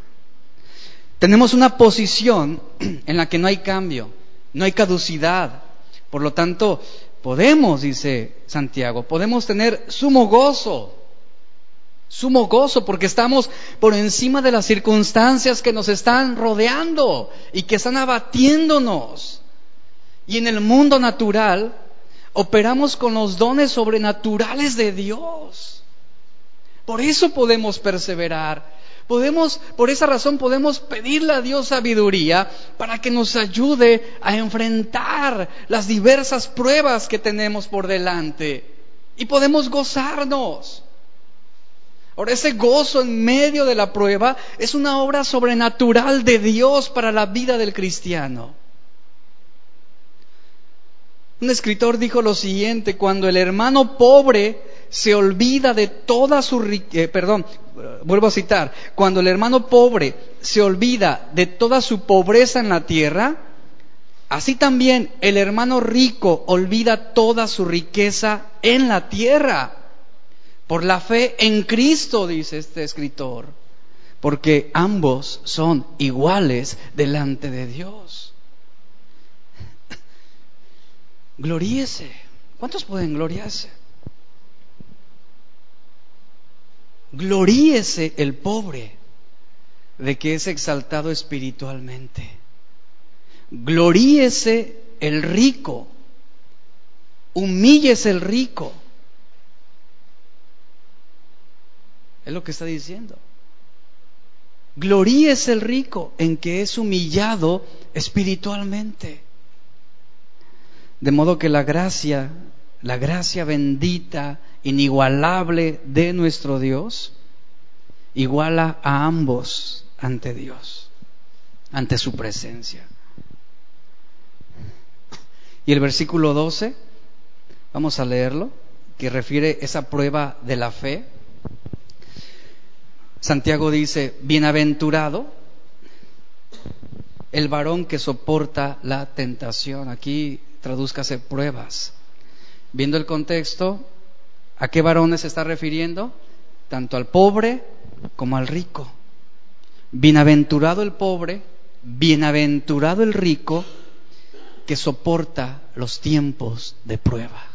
Tenemos una posición *clears throat* en la que no hay cambio, no hay caducidad. Por lo tanto, Podemos, dice Santiago, podemos tener sumo gozo, sumo gozo porque estamos por encima de las circunstancias que nos están rodeando y que están abatiéndonos. Y en el mundo natural operamos con los dones sobrenaturales de Dios. Por eso podemos perseverar Podemos, por esa razón podemos pedirle a Dios sabiduría para que nos ayude a enfrentar las diversas pruebas que tenemos por delante. Y podemos gozarnos. Ahora, ese gozo en medio de la prueba es una obra sobrenatural de Dios para la vida del cristiano. Un escritor dijo lo siguiente, cuando el hermano pobre se olvida de toda su riqueza, eh, perdón, vuelvo a citar, cuando el hermano pobre se olvida de toda su pobreza en la tierra, así también el hermano rico olvida toda su riqueza en la tierra. Por la fe en Cristo, dice este escritor, porque ambos son iguales delante de Dios. Gloríese. ¿Cuántos pueden gloriarse? Gloríese el pobre de que es exaltado espiritualmente. Gloríese el rico. Humíllese el rico. Es lo que está diciendo. Gloríese el rico en que es humillado espiritualmente. De modo que la gracia la gracia bendita, inigualable de nuestro Dios, iguala a ambos ante Dios, ante su presencia. Y el versículo 12, vamos a leerlo, que refiere esa prueba de la fe. Santiago dice, bienaventurado el varón que soporta la tentación. Aquí tradúzcase pruebas. Viendo el contexto, ¿a qué varones se está refiriendo? Tanto al pobre como al rico. Bienaventurado el pobre, bienaventurado el rico que soporta los tiempos de prueba.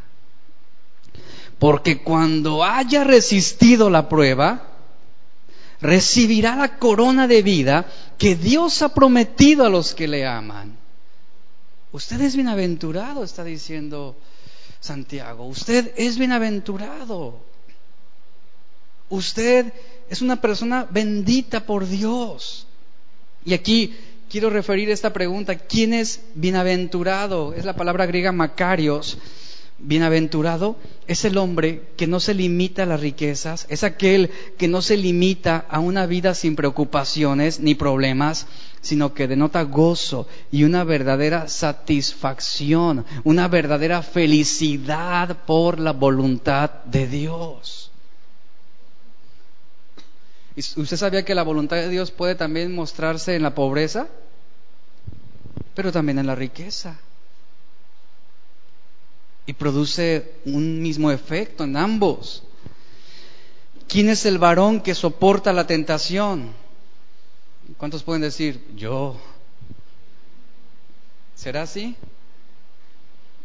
Porque cuando haya resistido la prueba, recibirá la corona de vida que Dios ha prometido a los que le aman. Usted es bienaventurado, está diciendo Santiago. Usted es bienaventurado. Usted es una persona bendita por Dios. Y aquí quiero referir esta pregunta. ¿Quién es bienaventurado? Es la palabra griega Macarios Bienaventurado es el hombre que no se limita a las riquezas, es aquel que no se limita a una vida sin preocupaciones ni problemas, sino que denota gozo y una verdadera satisfacción, una verdadera felicidad por la voluntad de Dios. ¿Usted sabía que la voluntad de Dios puede también mostrarse en la pobreza? Pero también en la riqueza y produce un mismo efecto en ambos. ¿Quién es el varón que soporta la tentación? ¿Cuántos pueden decir, yo? ¿Será así?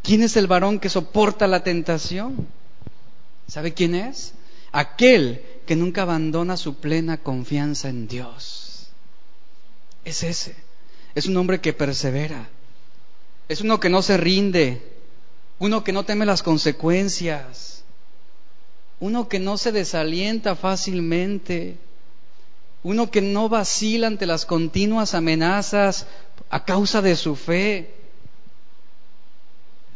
¿Quién es el varón que soporta la tentación? ¿Sabe quién es? Aquel que nunca abandona su plena confianza en Dios. Es ese. Es un hombre que persevera. Es uno que no se rinde, uno que no teme las consecuencias, uno que no se desalienta fácilmente, uno que no vacila ante las continuas amenazas a causa de su fe,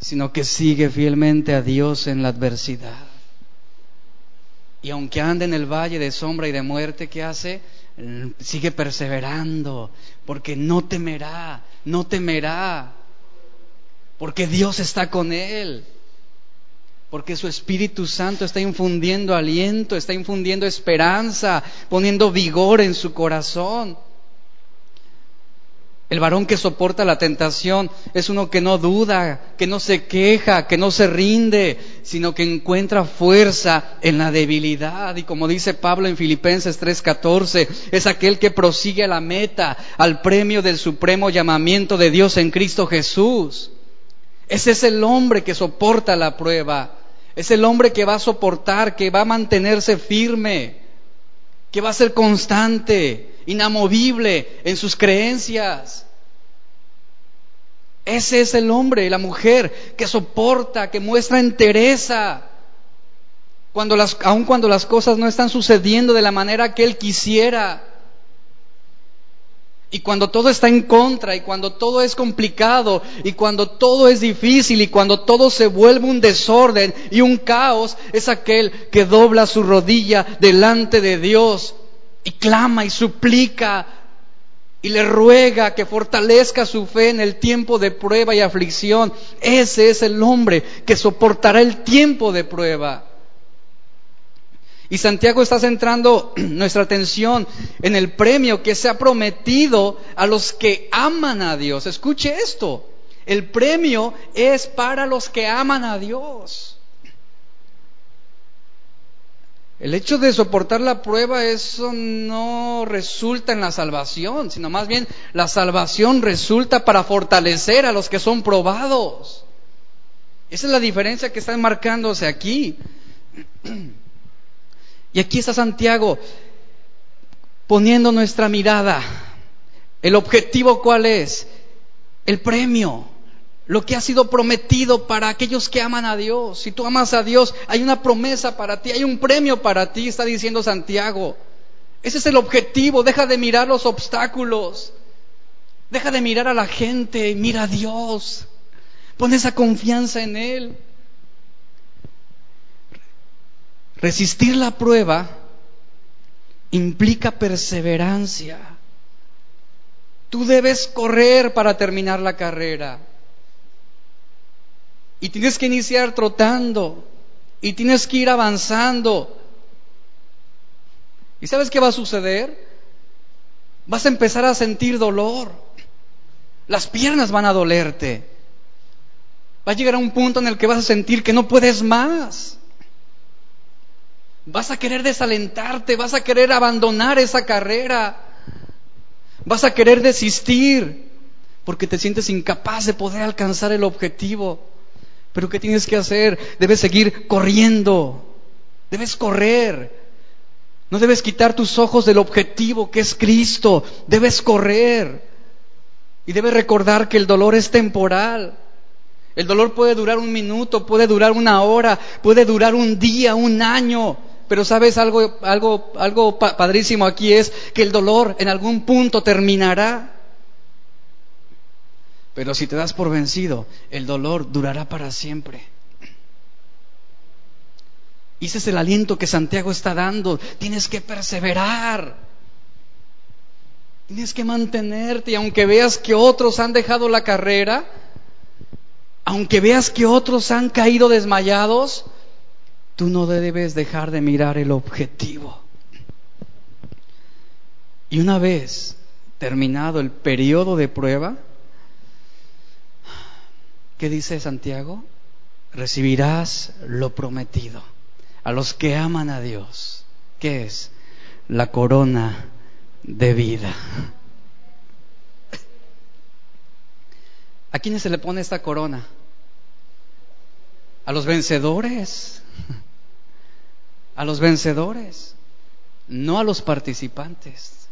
sino que sigue fielmente a Dios en la adversidad. Y aunque ande en el valle de sombra y de muerte, ¿qué hace? Sigue perseverando, porque no temerá, no temerá porque Dios está con él, porque su Espíritu Santo está infundiendo aliento, está infundiendo esperanza, poniendo vigor en su corazón. El varón que soporta la tentación es uno que no duda, que no se queja, que no se rinde, sino que encuentra fuerza en la debilidad. Y como dice Pablo en Filipenses 3:14, es aquel que prosigue a la meta, al premio del supremo llamamiento de Dios en Cristo Jesús. Ese es el hombre que soporta la prueba. Es el hombre que va a soportar, que va a mantenerse firme, que va a ser constante, inamovible en sus creencias. Ese es el hombre la mujer que soporta, que muestra entereza, cuando las, aun cuando las cosas no están sucediendo de la manera que él quisiera. Y cuando todo está en contra y cuando todo es complicado y cuando todo es difícil y cuando todo se vuelve un desorden y un caos, es aquel que dobla su rodilla delante de Dios y clama y suplica y le ruega que fortalezca su fe en el tiempo de prueba y aflicción. Ese es el hombre que soportará el tiempo de prueba. Y Santiago está centrando *clears throat* nuestra atención en el premio que se ha prometido a los que aman a Dios. Escuche esto, el premio es para los que aman a Dios. El hecho de soportar la prueba, eso no resulta en la salvación, sino más bien la salvación resulta para fortalecer a los que son probados. Esa es la diferencia que está marcándose aquí. *clears throat* Y aquí está Santiago poniendo nuestra mirada. ¿El objetivo cuál es? El premio, lo que ha sido prometido para aquellos que aman a Dios. Si tú amas a Dios, hay una promesa para ti, hay un premio para ti, está diciendo Santiago. Ese es el objetivo, deja de mirar los obstáculos, deja de mirar a la gente, mira a Dios, pon esa confianza en Él. Resistir la prueba implica perseverancia. Tú debes correr para terminar la carrera. Y tienes que iniciar trotando. Y tienes que ir avanzando. ¿Y sabes qué va a suceder? Vas a empezar a sentir dolor. Las piernas van a dolerte. Va a llegar a un punto en el que vas a sentir que no puedes más. Vas a querer desalentarte, vas a querer abandonar esa carrera. Vas a querer desistir porque te sientes incapaz de poder alcanzar el objetivo. Pero ¿qué tienes que hacer? Debes seguir corriendo. Debes correr. No debes quitar tus ojos del objetivo que es Cristo. Debes correr. Y debes recordar que el dolor es temporal. El dolor puede durar un minuto, puede durar una hora, puede durar un día, un año. Pero sabes algo, algo, algo padrísimo aquí es que el dolor en algún punto terminará. Pero si te das por vencido, el dolor durará para siempre. Y ese es el aliento que Santiago está dando. Tienes que perseverar. Tienes que mantenerte y aunque veas que otros han dejado la carrera, aunque veas que otros han caído desmayados, tú no debes dejar de mirar el objetivo. Y una vez terminado el periodo de prueba, ¿qué dice Santiago? Recibirás lo prometido. A los que aman a Dios, ¿qué es? La corona de vida. ¿A quiénes se le pone esta corona? A los vencedores. A los vencedores, no a los participantes.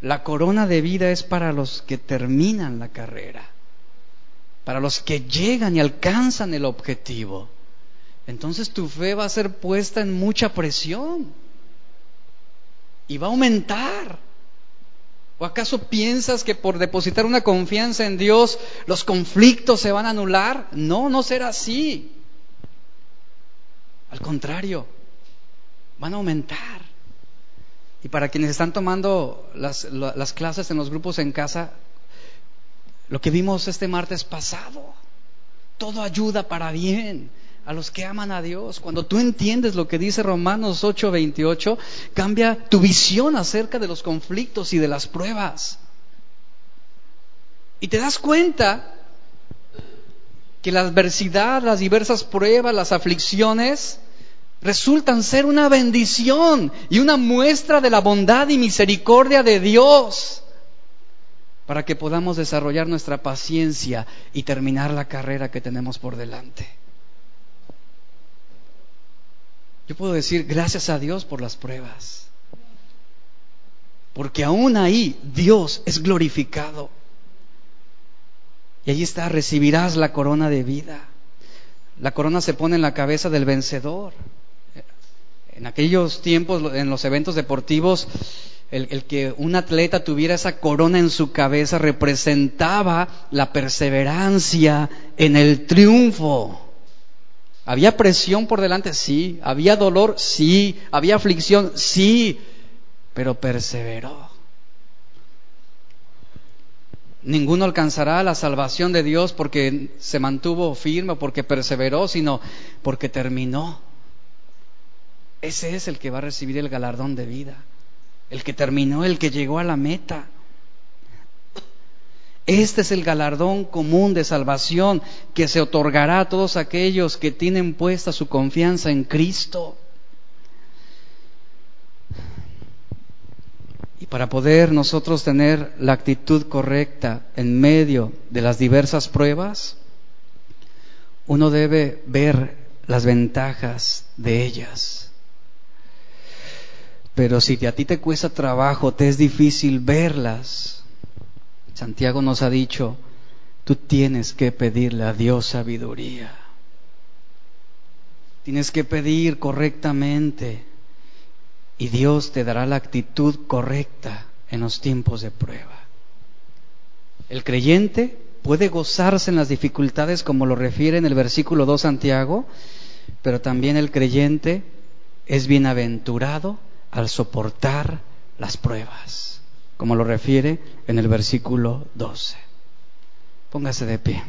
La corona de vida es para los que terminan la carrera, para los que llegan y alcanzan el objetivo. Entonces tu fe va a ser puesta en mucha presión y va a aumentar. ¿O acaso piensas que por depositar una confianza en Dios los conflictos se van a anular? No, no será así. Al contrario, van a aumentar. Y para quienes están tomando las, las, clases en los grupos en casa, lo que vimos este martes pasado, todo ayuda para bien a los que aman a Dios. Cuando tú entiendes lo que dice Romanos 8:28, cambia tu visión acerca de los conflictos y de las pruebas. Y te das cuenta que la adversidad, las diversas pruebas, las aflicciones, resultan ser una bendición y una muestra de la bondad y misericordia de Dios para que podamos desarrollar nuestra paciencia y terminar la carrera que tenemos por delante. Yo puedo decir gracias a Dios por las pruebas. Porque aún ahí Dios es glorificado. Y ahí está, recibirás la corona de vida. La corona se pone en la cabeza del vencedor. En aquellos tiempos, en los eventos deportivos, el, el, que un atleta tuviera esa corona en su cabeza representaba la perseverancia en el triunfo. ¿Había presión por delante? Sí. ¿Había dolor? Sí. ¿Había aflicción? Sí. Pero perseveró. Ninguno alcanzará la salvación de Dios porque se mantuvo firme, porque perseveró, sino porque terminó. Ese es el que va a recibir el galardón de vida. El que terminó, el que llegó a la meta. Este es el galardón común de salvación que se otorgará a todos aquellos que tienen puesta su confianza en Cristo. Y para poder nosotros tener la actitud correcta en medio de las diversas pruebas, uno debe ver las ventajas de ellas. Pero si a ti te cuesta trabajo, te es difícil verlas, Santiago nos ha dicho, tú tienes que pedirle a Dios sabiduría. Tienes que pedir correctamente y Dios te dará la actitud correcta en los tiempos de prueba. El creyente puede gozarse en las dificultades como lo refiere en el versículo 2 Santiago, pero también el creyente es bienaventurado al soportar las pruebas, como lo refiere en el versículo 12. Póngase de pie.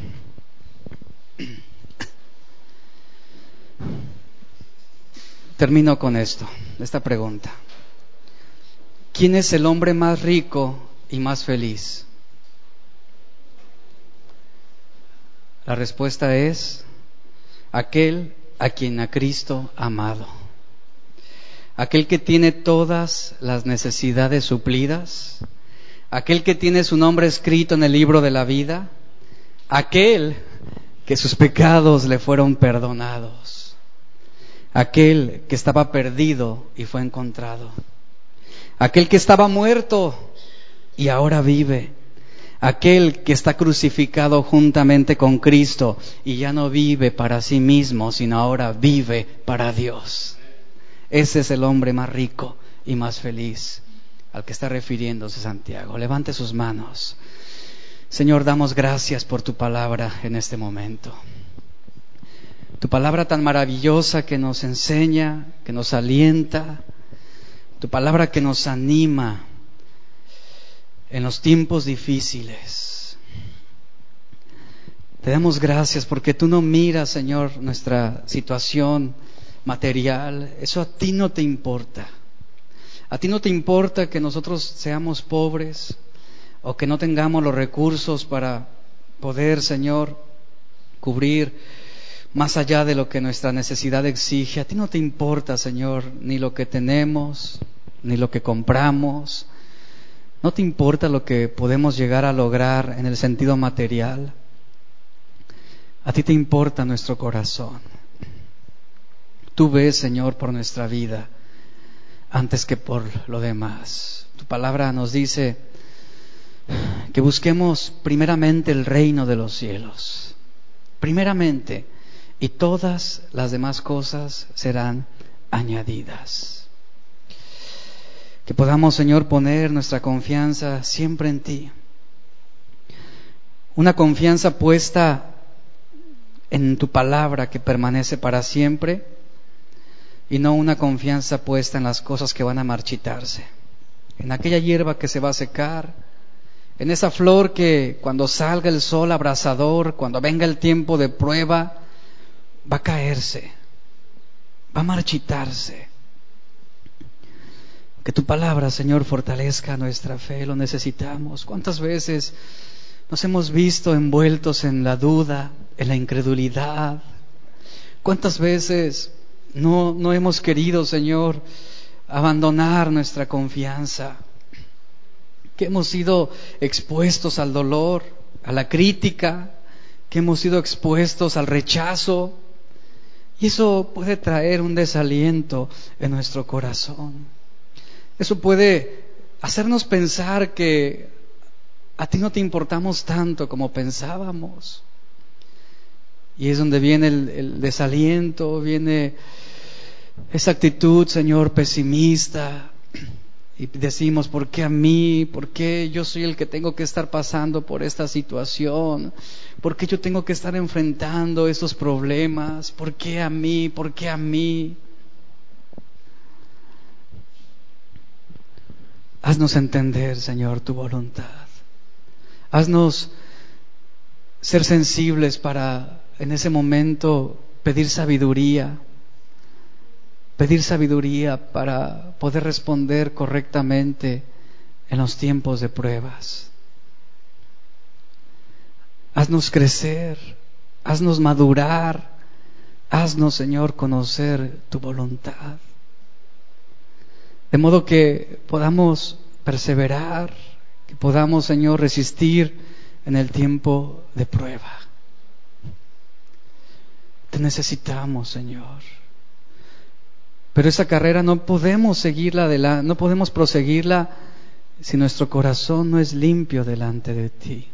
Termino con esto, esta pregunta. ¿Quién es el hombre más rico y más feliz? La respuesta es aquel a quien a Cristo amado. Aquel que tiene todas las necesidades suplidas, aquel que tiene su nombre escrito en el libro de la vida, aquel que sus pecados le fueron perdonados, aquel que estaba perdido y fue encontrado, aquel que estaba muerto y ahora vive, aquel que está crucificado juntamente con Cristo y ya no vive para sí mismo, sino ahora vive para Dios. Ese es el hombre más rico y más feliz al que está refiriéndose Santiago. Levante sus manos. Señor, damos gracias por tu palabra en este momento. Tu palabra tan maravillosa que nos enseña, que nos alienta, tu palabra que nos anima en los tiempos difíciles. Te damos gracias porque tú no miras, Señor, nuestra situación material. Eso a ti no te importa. A ti no te importa que nosotros seamos pobres, o que no tengamos los recursos para poder, Señor, cubrir más allá de lo que nuestra necesidad exige. A ti no te importa, Señor, ni lo que tenemos, ni lo que compramos. No te importa lo que podemos llegar a lograr en el sentido material. A ti te importa nuestro corazón. Tú ves, Señor, por nuestra vida antes que por lo demás. Tu palabra nos dice, que busquemos primeramente el reino de los cielos, primeramente, y todas las demás cosas serán añadidas. Que podamos, Señor, poner nuestra confianza siempre en ti. Una confianza puesta en tu palabra que permanece para siempre y no una confianza puesta en las cosas que van a marchitarse, en aquella hierba que se va a secar, en esa flor que cuando salga el sol abrasador, cuando venga el tiempo de prueba, va a caerse, va a marchitarse. Que tu palabra, Señor, fortalezca nuestra fe, lo necesitamos. ¿Cuántas veces nos hemos visto envueltos en la duda, en la incredulidad? ¿Cuántas veces no, no hemos querido, Señor, abandonar nuestra confianza? que hemos sido expuestos al dolor, a la crítica, que hemos sido expuestos al rechazo. Y eso puede traer un desaliento en nuestro corazón. Eso puede hacernos pensar que a ti no te importamos tanto como pensábamos. Y es donde viene el, el desaliento, viene esa actitud, Señor, pesimista, y decimos, ¿por qué a mí? ¿Por qué yo soy el que tengo que estar pasando por esta situación? ¿Por qué yo tengo que estar enfrentando estos problemas? ¿Por qué a mí? ¿Por qué a mí? Haznos entender, Señor, tu voluntad. Haznos ser sensibles para en ese momento pedir sabiduría pedir sabiduría para poder responder correctamente en los tiempos de pruebas. Haznos crecer, haznos madurar, haznos, Señor, conocer tu voluntad. De modo que podamos perseverar, que podamos, Señor, resistir en el tiempo de prueba. Te necesitamos, Señor. Pero esa carrera no podemos seguirla adelante, no podemos proseguirla si nuestro corazón no es limpio delante de ti.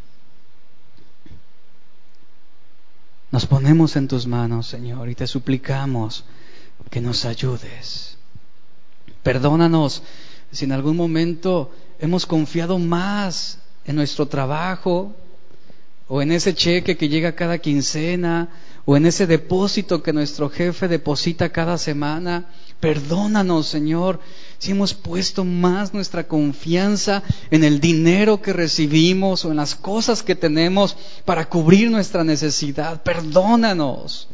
Nos ponemos en tus manos, Señor, y te suplicamos que nos ayudes. Perdónanos si en algún momento hemos confiado más en nuestro trabajo o en ese cheque que llega cada quincena o en ese depósito que nuestro jefe deposita cada semana. Perdónanos, Señor, si hemos puesto más nuestra confianza en el dinero que recibimos o en las cosas que tenemos para cubrir nuestra necesidad. Perdónanos.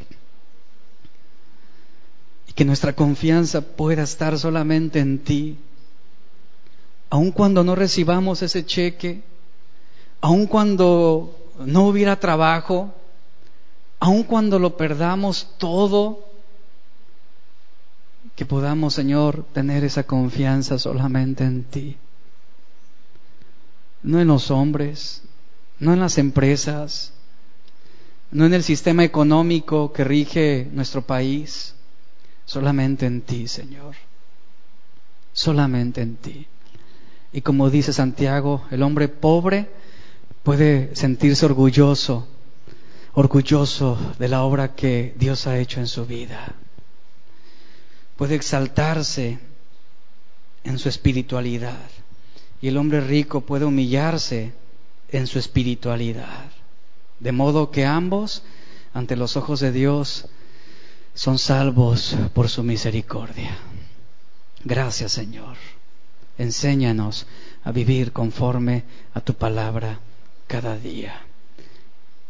Y que nuestra confianza pueda estar solamente en ti. Aun cuando no recibamos ese cheque, aun cuando no hubiera trabajo, aun cuando lo perdamos todo, que podamos, Señor, tener esa confianza solamente en ti. No en los hombres, no en las empresas, no en el sistema económico que rige nuestro país, solamente en ti, Señor. Solamente en ti. Y como dice Santiago, el hombre pobre puede sentirse orgulloso, orgulloso de la obra que Dios ha hecho en su vida puede exaltarse en su espiritualidad y el hombre rico puede humillarse en su espiritualidad. De modo que ambos, ante los ojos de Dios, son salvos por su misericordia. Gracias Señor. Enséñanos a vivir conforme a tu palabra cada día.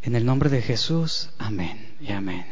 En el nombre de Jesús, amén y amén.